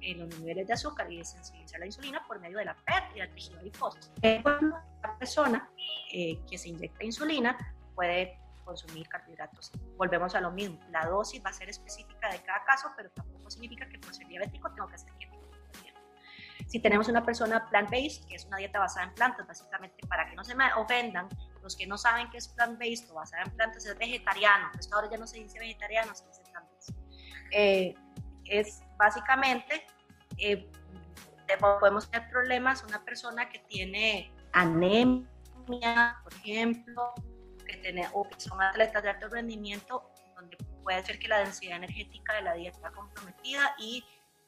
en los niveles de azúcar y de sensibilizar la insulina por medio de la pérdida del tejido adiposo. La persona eh, que se inyecta insulina puede consumir carbohidratos. Volvemos a lo mismo, la dosis va a ser específica de cada caso, pero tampoco significa que por ser diabético tengo que ser keto. Si tenemos una persona plant-based, que es una dieta basada en plantas, básicamente para que no se me ofendan, los que no saben qué es plant-based o basada en plantas es vegetariano, pues ahora ya no se dice vegetariano, se dice plant-based. Eh, es básicamente, eh, podemos tener problemas, una persona que tiene anemia, por ejemplo, que tiene, o que son atletas de alto rendimiento, donde puede ser que la densidad energética de la dieta está comprometida y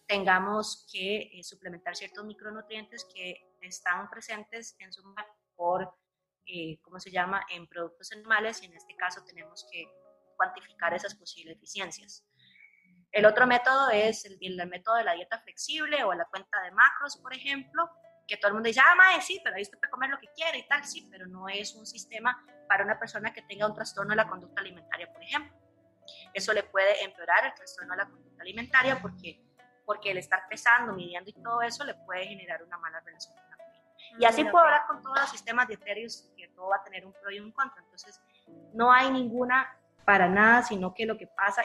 tengamos que eh, suplementar ciertos micronutrientes que están presentes en su por, eh, ¿cómo se llama?, en productos animales y en este caso tenemos que cuantificar esas posibles deficiencias. El otro método es el, método de la dieta flexible o la cuenta de macros, por ejemplo, que todo el mundo dice, ah, mae, sí, pero ahí usted puede comer lo que quiere y tal, sí, pero no es un sistema para una persona que tenga un trastorno de la conducta alimentaria, por ejemplo. Eso le puede empeorar el trastorno de la conducta alimentaria porque, porque el estar pesando, midiendo y todo eso le puede generar una mala relación con la comida. Y así puedo hablar con todos los sistemas dietéticos que todo va a tener un pro y un contra. Entonces, no hay ninguna para nada, sino que lo que pasa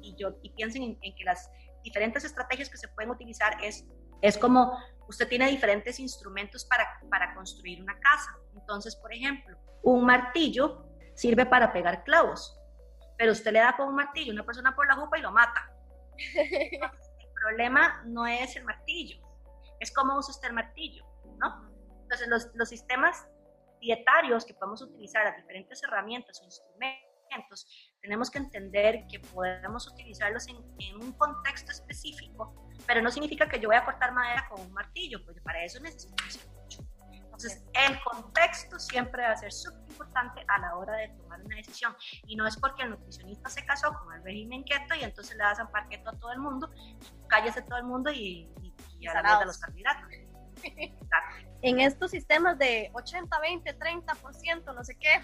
y, yo, y piensen en, que las diferentes estrategias que se pueden utilizar es, es como usted tiene diferentes instrumentos para, para construir una casa. Entonces, por ejemplo, un martillo sirve para pegar clavos, pero usted le da con un martillo a una persona por la jupa y lo mata. <laughs> el problema no es el martillo, es cómo usa usted el martillo, ¿no? Entonces, los, los sistemas dietarios que podemos utilizar, las diferentes herramientas o instrumentos, tenemos que entender que podemos utilizarlos en, un contexto específico, pero no significa que yo voy a cortar madera con un martillo, porque para eso necesito mucho. Entonces, el contexto siempre va a ser súper importante a la hora de tomar una decisión. Y no es porque el nutricionista se casó con el régimen keto y entonces le das zampar keto a todo el mundo, cállese todo el mundo y, y, a la de los carbohidratos. <laughs> en estos sistemas de 80, 20, 30%, no sé qué,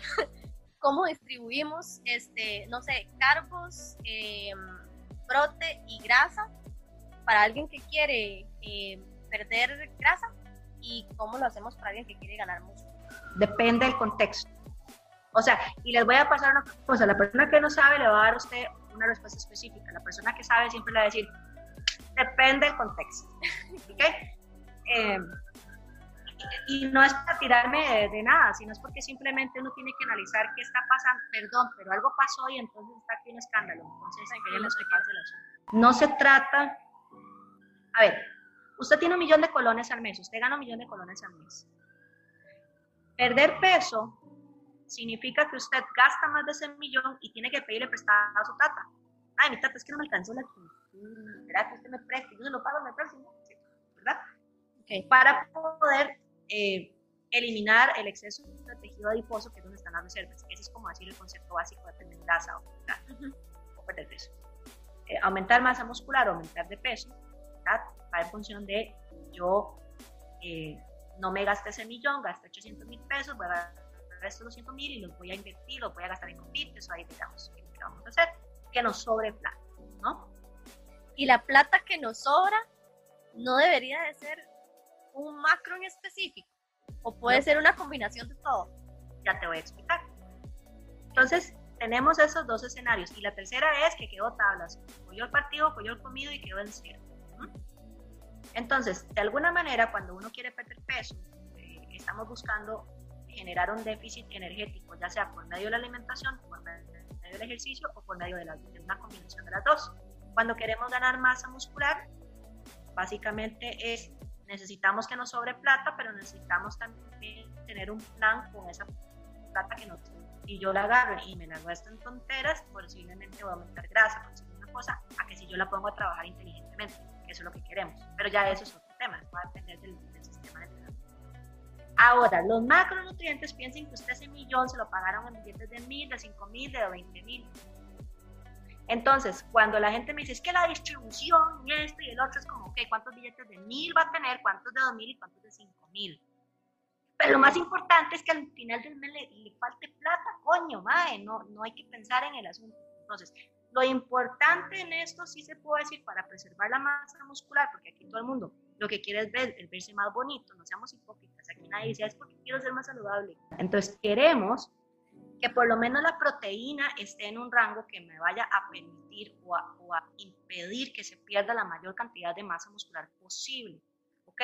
cómo distribuimos, este, no sé, carbos, eh, y grasa para alguien que quiere eh, perder grasa y cómo lo hacemos para alguien que quiere ganar músculo. Depende del contexto. O sea, y les voy a pasar una cosa, la persona que no sabe le va a dar a usted una respuesta específica, la persona que sabe siempre le va a decir, depende del contexto. ¿Ok? <laughs> Eh, y no es para tirarme de, nada, sino es porque simplemente uno tiene que analizar qué está pasando, perdón, pero algo pasó y entonces está aquí un escándalo. Entonces, No se trata, a ver, usted tiene un millón de colones al mes, usted gana un millón de colones al mes. Perder peso significa que usted gasta más de ese millón y tiene que pedirle prestado a su tata. Ay, mi tata, es que no me alcanzó la ¿Verdad que usted me presta? Yo se lo pago el próximo. ¿Verdad? Okay. Para poder eh, eliminar el exceso de tejido adiposo, que es donde están las reservas. Ese es como decir el concepto básico de tener grasa o, perder peso. Eh, aumentar masa muscular o aumentar de peso va en función de yo eh, no me gaste ese millón, gaste 800 mil pesos, voy a gastar estos 200 mil y los voy a invertir, los voy a gastar en convites, o ahí digamos, ¿qué vamos a hacer? Que nos sobre plata, ¿no? Y la plata que nos sobra no debería de ser un macro en específico? ¿O puede ser una combinación de todo? Ya te voy a explicar. Entonces, tenemos esos dos escenarios. Y la tercera es que quedó tablas. Cogió el partido, cogió el comido y quedó en cero. Entonces, de alguna manera, cuando uno quiere perder peso, eh, estamos buscando generar un déficit energético, ya sea por medio de la alimentación, por medio del ejercicio o por medio de, la, de una combinación de las dos. Cuando queremos ganar masa muscular, básicamente es necesitamos que nos sobre plata, pero necesitamos también tener un plan con esa plata que nos y yo la agarro y me la gasto en tonteras, posiblemente voy a aumentar grasa, por una cosa, a que si yo la pongo a trabajar inteligentemente, que eso es lo que queremos. Pero ya eso es otro tema, va a depender del, sistema de Ahora, los macronutrientes, piensen que usted ese millón se lo pagaron en billetes de mil, de cinco mil, de veinte mil. Entonces, cuando la gente me dice, es que la distribución y esto y el otro es como, ok, ¿cuántos billetes de mil va a tener? ¿Cuántos de dos mil y cuántos de cinco mil? Pero lo más importante es que al final del mes le, falte plata, coño, mae, no, no hay que pensar en el asunto. Entonces, lo importante en esto sí se puede decir para preservar la masa muscular, porque aquí todo el mundo lo que quiere es ver, el verse más bonito, no seamos hipócritas, aquí nadie dice, es porque quiero ser más saludable. Entonces, queremos que por lo menos la proteína esté en un rango que me vaya a permitir o a, impedir que se pierda la mayor cantidad de masa muscular posible, ¿ok?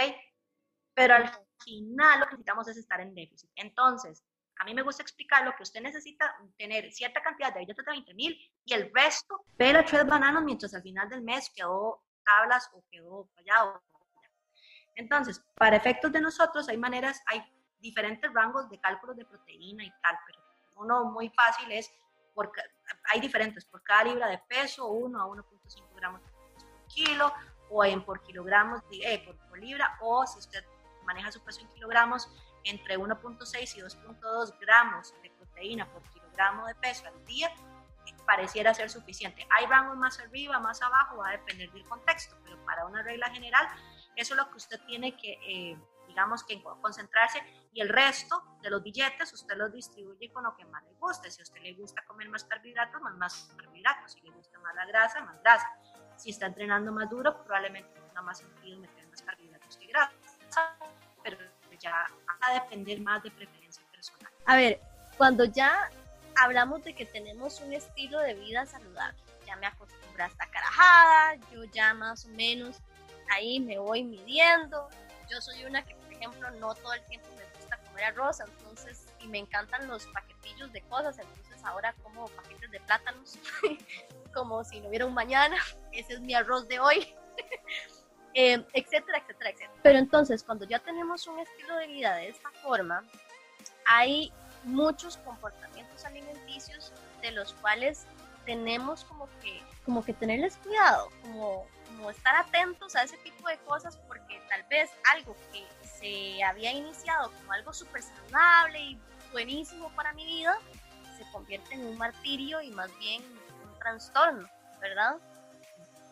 Pero al final lo que necesitamos es estar en déficit. Entonces, a mí me gusta explicar lo que usted necesita tener cierta cantidad de billetes de 20 mil y el resto, a tres bananos mientras al final del mes quedó tablas o quedó fallado. Entonces, para efectos de nosotros hay maneras, hay diferentes rangos de cálculos de proteína y tal, pero uno muy fácil es, porque hay diferentes, por cada libra de peso, 1 a 1.5 gramos por kilo, o en por kilogramos, eh, por, libra, o si usted maneja su peso en kilogramos, entre 1.6 y 2.2 gramos de proteína por kilogramo de peso al día, eh, pareciera ser suficiente. Hay rangos más arriba, más abajo, va a depender del contexto, pero para una regla general, eso es lo que usted tiene que eh, digamos que concentrarse y el resto de los billetes usted los distribuye con lo que más le guste. Si a usted le gusta comer más carbohidratos, más, más carbohidratos. Si le gusta más la grasa, más grasa. Si está entrenando más duro, probablemente tenga más sentido meter más carbohidratos que grasa. Pero ya va a depender más de preferencia personal. A ver, cuando ya hablamos de que tenemos un estilo de vida saludable, ya me acostumbro a esta carajada, yo ya más o menos ahí me voy midiendo. Yo soy una que ejemplo, no todo el tiempo me gusta comer arroz, entonces, y me encantan los paquetillos de cosas, entonces ahora como paquetes de plátanos, <laughs> como si no hubiera un mañana, <laughs> ese es mi arroz de hoy, <laughs> eh, etcétera, etcétera, etcétera. Pero entonces, cuando ya tenemos un estilo de vida de esta forma, hay muchos comportamientos alimenticios de los cuales tenemos como que, como que tenerles cuidado, como, como estar atentos a ese tipo de cosas, porque tal vez algo que se había iniciado como algo súper saludable y buenísimo para mi vida, se convierte en un martirio y más bien un trastorno, ¿verdad?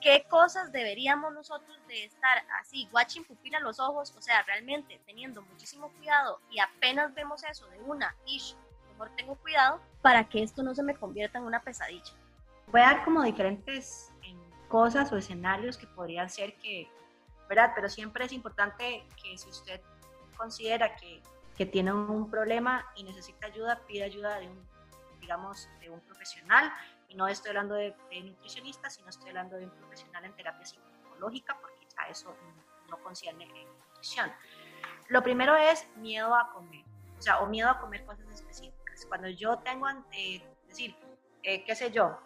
¿Qué cosas deberíamos nosotros de estar así, watching pupila los ojos? O sea, realmente teniendo muchísimo cuidado y apenas vemos eso de una, ish, mejor tengo cuidado para que esto no se me convierta en una pesadilla. Voy a dar como diferentes cosas o escenarios que podrían ser que, ¿verdad? Pero siempre es importante que si usted considera que, que tiene un problema y necesita ayuda, pida ayuda de un, digamos, de un profesional. Y no estoy hablando de, nutricionista, sino estoy hablando de un profesional en terapia psicológica, porque ya eso no concierne en nutrición. Lo primero es miedo a comer, o sea, o miedo a comer cosas específicas. Cuando yo tengo, eh, decir, eh, qué sé yo,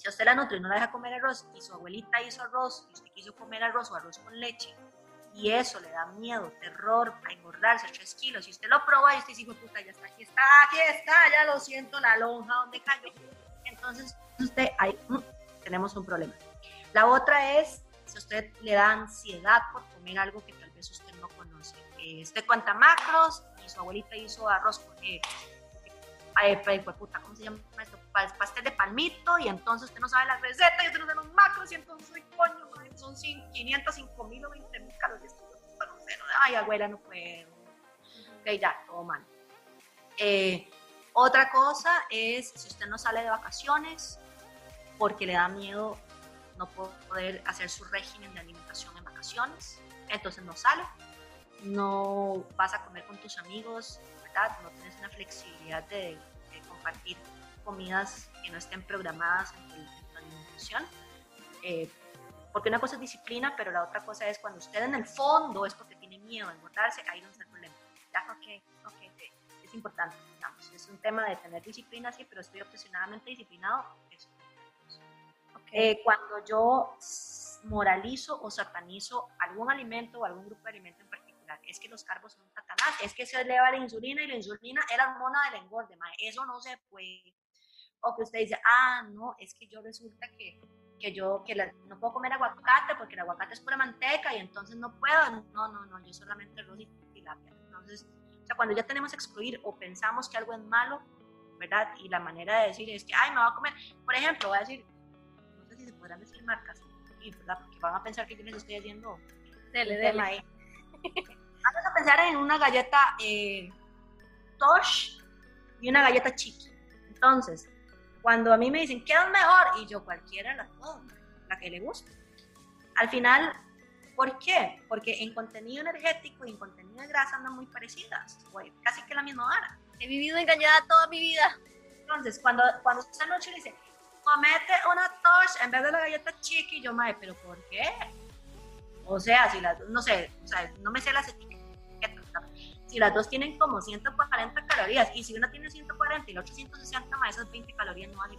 si usted la nutre y no la deja comer arroz y su abuelita hizo arroz y usted quiso comer arroz o arroz con leche y eso le da miedo, terror, a engordarse 3 kilos y usted lo prueba y usted dice, puta, ya está, aquí está, aquí está, ya lo siento, la lonja donde cayó. Entonces usted, ahí mm, tenemos un problema. La otra es si usted le da ansiedad por comer algo que tal vez usted no conoce. Eh, usted cuenta macros y su abuelita hizo arroz con... Eh, ¿cómo se llama esto? pastel de palmito y entonces usted no sabe la receta y usted no sabe los macros y entonces, coño, son 500, 5 mil o 20 mil calorías. Ay, abuela, no puedo. Ok, ya, todo mal. Eh, otra cosa es si usted no sale de vacaciones porque le da miedo no poder hacer su régimen de alimentación en vacaciones, entonces no sale, no vas a comer con tus amigos, No tienes una flexibilidad de, de compartir comidas que no estén programadas en tu, alimentación. Eh, porque una cosa es disciplina, pero la otra cosa es cuando usted en el fondo es porque tiene miedo a engordarse, ahí no está el problema. ¿ya? Okay, okay. Es importante, digamos. Es un tema de tener disciplina, sí, pero estoy obsesionadamente disciplinado. Eso. Eh, cuando yo moralizo o satanizo algún alimento o algún grupo de alimentos en particular, es que los carbos son un satanás, es que se eleva la insulina y la insulina es la hormona del engorde, eso no se puede o que usted dice, ah, no, es que yo resulta que, que yo que no puedo comer aguacate porque el aguacate es pura manteca y entonces no puedo. No, no, no, yo solamente arroz y tilapia. Entonces, o sea, cuando ya tenemos que excluir o pensamos que algo es malo, ¿verdad? Y la manera de decir es que, ay, me voy a comer, por ejemplo, voy a decir, no sé si se podrán decir marcas, ¿verdad? Porque van a pensar que yo les estoy haciendo dele, dele. ahí. <laughs> Vamos a pensar en una galleta eh, Tosh y una galleta Chiqui. Entonces, cuando a mí me dicen, ¿qué es mejor? Y yo, cualquiera la puedo, la que le guste. Al final, ¿por qué? Porque en contenido energético y en contenido de grasa andan muy parecidas, casi que la misma vara. He vivido engañada toda mi vida. Entonces, cuando, cuando esta noche le dice, comete una tosh en vez de la galleta chiqui, yo, madre, ¿pero por qué? O sea, si la, no sé, o sea, no me sé las etiquetas si las dos tienen como 140 calorías y si una tiene 140 y la otra 160 más esas 20 calorías no van a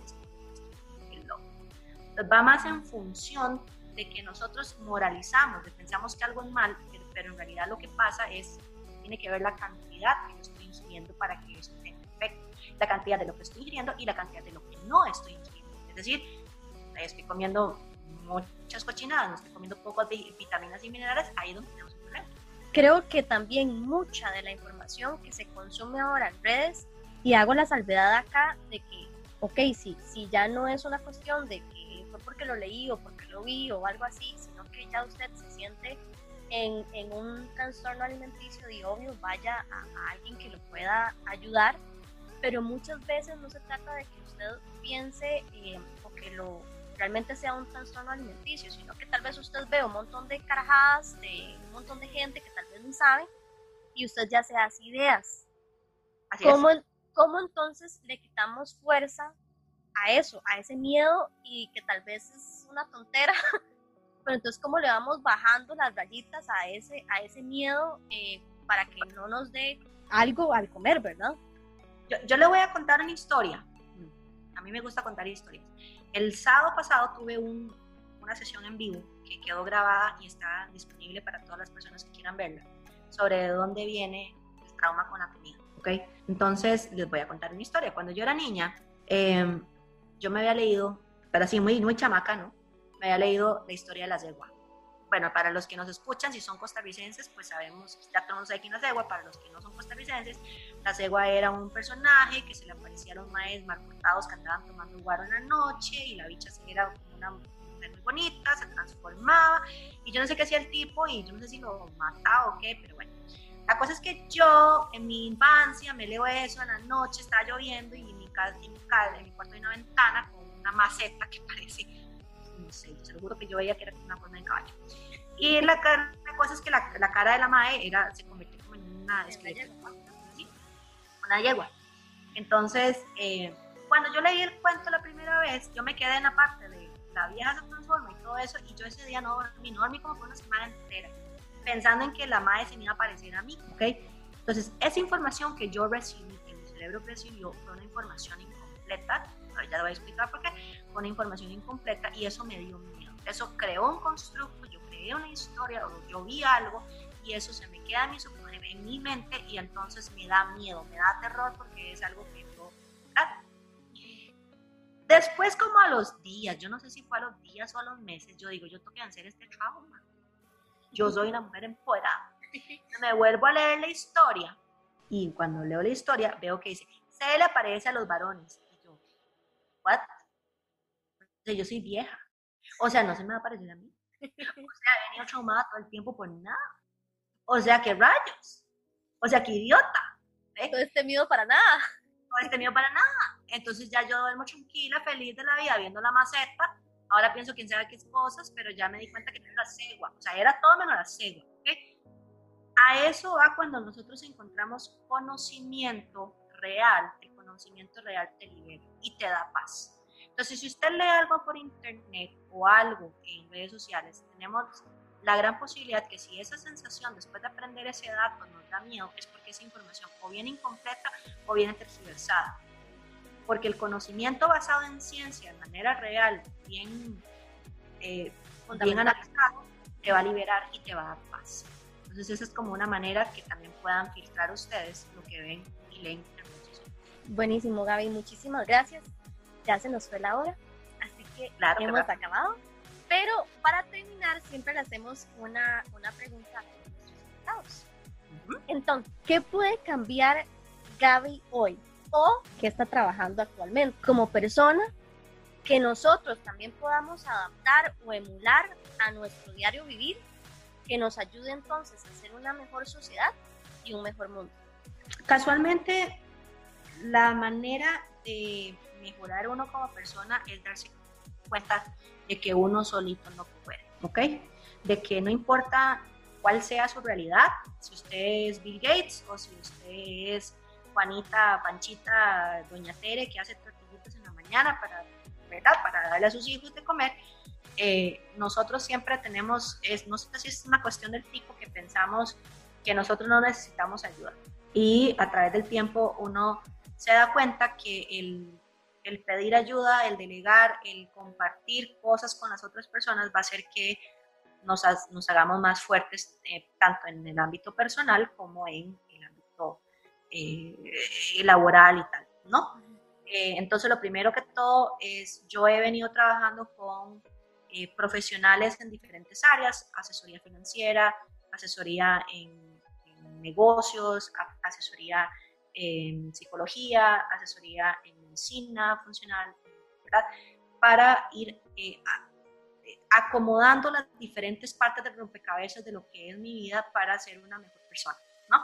va más en función de que nosotros moralizamos, de pensamos que algo es mal, pero en realidad lo que pasa es, tiene que ver la cantidad que yo estoy ingiriendo para que eso tenga efecto, la cantidad de lo que estoy ingiriendo y la cantidad de lo que no estoy ingiriendo. Es decir, estoy comiendo muchas cochinadas, no estoy comiendo pocas vitaminas y minerales, ahí es donde tenemos Creo que también mucha de la información que se consume ahora en redes, y hago la salvedad acá de que, ok, sí, si ya no es una cuestión de que fue porque lo leí o porque lo vi o algo así, sino que ya usted se siente en, en un trastorno alimenticio y obvio vaya a, alguien que lo pueda ayudar, pero muchas veces no se trata de que usted piense eh, o que lo realmente sea un trastorno alimenticio, sino que tal vez usted ve un montón de carajadas de un montón de gente que tal vez no sabe y usted ya se hace ideas. ¿Cómo, ¿Cómo entonces le quitamos fuerza a eso, a ese miedo y que tal vez es una tontera? <laughs> Pero entonces, ¿cómo le vamos bajando las rayitas a ese, a ese miedo eh, para que no nos dé algo al comer, verdad? Yo, yo, le voy a contar una historia. A mí me gusta contar historias. El sábado pasado tuve una sesión en vivo que quedó grabada y está disponible para todas las personas que quieran verla, sobre de dónde viene el trauma con la comida. ¿okay? Entonces, les voy a contar una historia. Cuando yo era niña, em, yo me había leído, pero así muy, muy chamaca, ¿no? Me había leído la historia de la yegua. Bueno, para los que nos escuchan, si son costarricenses, pues sabemos, ya todos aquí en la cegua, para los que no son costarricenses, la cegua era un personaje que se le aparecía a los maes mal que andaban tomando guaro en la noche y la bicha era una mujer muy bonita, se transformaba, y yo no sé qué hacía el tipo, y yo no sé si lo mataba o qué, pero bueno. La cosa es que yo en mi infancia me leo eso en la noche, estaba lloviendo y en mi, casa, en mi, casa, en mi cuarto hay una ventana con una maceta que <laughs> parece, no sé, yo se lo juro que yo veía que era una forma de caballo. Y la, la cosa es que la, la, cara de la madre era, se convirtió como en una esqueleto, ¿sí? una yegua. Entonces, eh, cuando yo leí el cuento la primera vez, yo me quedé en la parte de la vieja se transforma y todo eso, y yo ese día no dormí, no dormí como por una semana entera, pensando en que la madre se me iba a parecer a mí, ¿ok? Entonces, esa información que yo recibí, que mi cerebro recibió, fue una información incompleta, ya lo voy a explicar por qué, fue una información incompleta y eso me dio miedo. Eso creó un constructo, yo una historia, o yo vi algo y eso se me queda en mi, en mi mente y entonces me da miedo, me da terror porque es algo que yo... Después como a los días, yo no sé si fue a los días o a los meses, yo digo, yo tengo que vencer este trauma. Yo soy una mujer empoderada. <laughs> Me vuelvo a leer la historia y cuando leo la historia veo que dice, se le aparece a los varones. Y yo, ¿what? Yo soy vieja. O sea, no se me va a aparecer a mí. <laughs> O sea, venido traumada todo el tiempo por nada. O sea, qué rayos. O sea, qué idiota. ¿eh? No este miedo para nada. No este miedo para nada. Entonces ya yo duermo tranquila, feliz de la vida, viendo la maceta. Ahora pienso quién sabe qué cosas, pero ya me di cuenta que era la cegua. O sea, era todo menos la cegua. ¿okay? A eso va cuando nosotros encontramos conocimiento real. El conocimiento real te libera y te da paz. Entonces, si usted lee algo por internet o algo en redes sociales, tenemos la gran posibilidad que si esa sensación después de aprender ese dato nos da miedo, es porque esa información o viene incompleta o viene tergiversada. Porque el conocimiento basado en ciencia, de manera real, bien, eh, bien analizado, te va a liberar y te va a dar paz. Entonces esa es como una manera que también puedan filtrar ustedes lo que ven y leen. Buenísimo, Gaby, muchísimas gracias. Ya se nos fue la hora, así que claro, hemos acabado. Pero para terminar, siempre le hacemos una, una pregunta a nuestros invitados. Entonces, ¿qué puede cambiar Gaby hoy? ¿O qué está trabajando actualmente como persona que nosotros también podamos adaptar o emular a nuestro diario vivir que nos ayude entonces a ser una mejor sociedad y un mejor mundo? Casualmente, la manera de mejorar uno como persona es darse cuenta de que uno solito no puede, ¿ok? De que no importa cuál sea su realidad, si usted es Bill Gates o si usted es Juanita, Panchita, Doña Tere, que hace tortillitas en la mañana para, ¿verdad? para darle a sus hijos de comer, eh, nosotros siempre tenemos, es, no sé si es una cuestión del tipo que pensamos que nosotros no necesitamos ayuda. Y a través del tiempo uno se da cuenta que el el pedir ayuda, el delegar, el compartir cosas con las otras personas va a hacer que nos, hagamos más fuertes eh, tanto en el ámbito personal como en el ámbito eh, laboral y tal, ¿no? Eh, entonces, lo primero que todo es, yo he venido trabajando con profesionales en diferentes áreas, asesoría financiera, asesoría en, en negocios, asesoría en psicología, asesoría en medicina funcional, ¿verdad? Para ir eh, eh, acomodando las diferentes partes del rompecabezas de lo que es mi vida para ser una mejor persona, ¿no?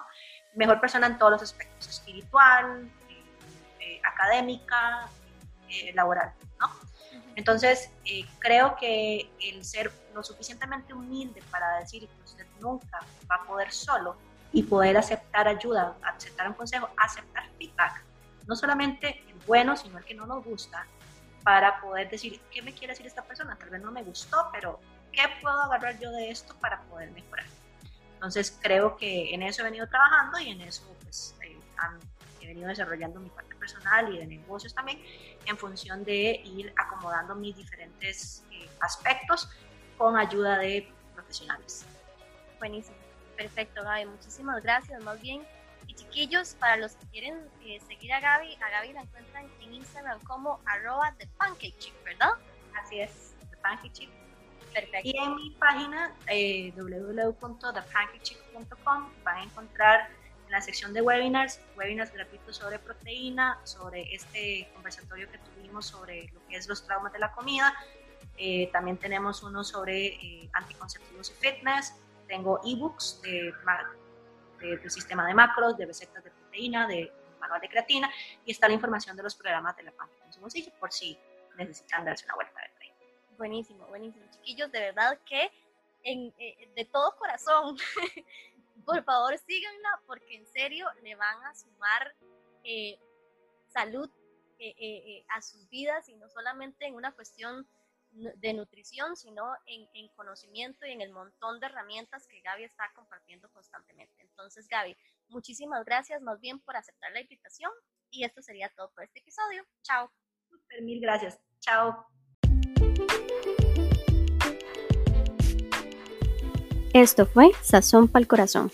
Mejor persona en todos los aspectos, espiritual, eh, académica, laboral, ¿no? Entonces, creo que el ser lo suficientemente humilde para decir que usted nunca va a poder solo y poder aceptar ayuda, aceptar un consejo, aceptar feedback, no solamente bueno, sino el que no nos gusta, para poder decir, ¿qué me quiere decir esta persona? Tal vez no me gustó, pero ¿qué puedo agarrar yo de esto para poder mejorar? Entonces creo que en eso he venido trabajando y en eso pues, eh, he venido desarrollando mi parte personal y de negocios también en función de ir acomodando mis diferentes eh, aspectos con ayuda de profesionales. Buenísimo, perfecto Gaby, muchísimas gracias. Más bien y chiquillos, para los que quieren eh, seguir a Gaby, a Gaby la encuentran en Instagram como arroba de Pancake Chick, ¿verdad? Así es, The Pancake Chick. Perfecto. Y en mi página eh, www.thepancakechick.com van a encontrar en la sección de webinars, webinars gratuitos sobre proteína, sobre este conversatorio que tuvimos sobre lo que es los traumas de la comida, Eh, también tenemos uno sobre eh, anticonceptivos y fitness. Tengo ebooks de, de, del sistema de macros, de recetas de proteína, de manual de creatina y está la información de los programas de la página en su bolsillo por si necesitan darse una vuelta de tren. Buenísimo, buenísimo. Chiquillos, de verdad que en, eh, de todo corazón, <laughs> por favor síganla porque en serio le van a sumar eh, salud eh, a sus vidas y no solamente en una cuestión de nutrición, sino en, en, conocimiento y en el montón de herramientas que Gaby está compartiendo constantemente. Entonces, Gaby, muchísimas gracias más bien por aceptar la invitación y esto sería todo por este episodio. Chao. Super, mil gracias. Chao. Esto fue Sazón para el Corazón.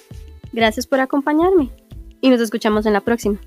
Gracias por acompañarme y nos escuchamos en la próxima.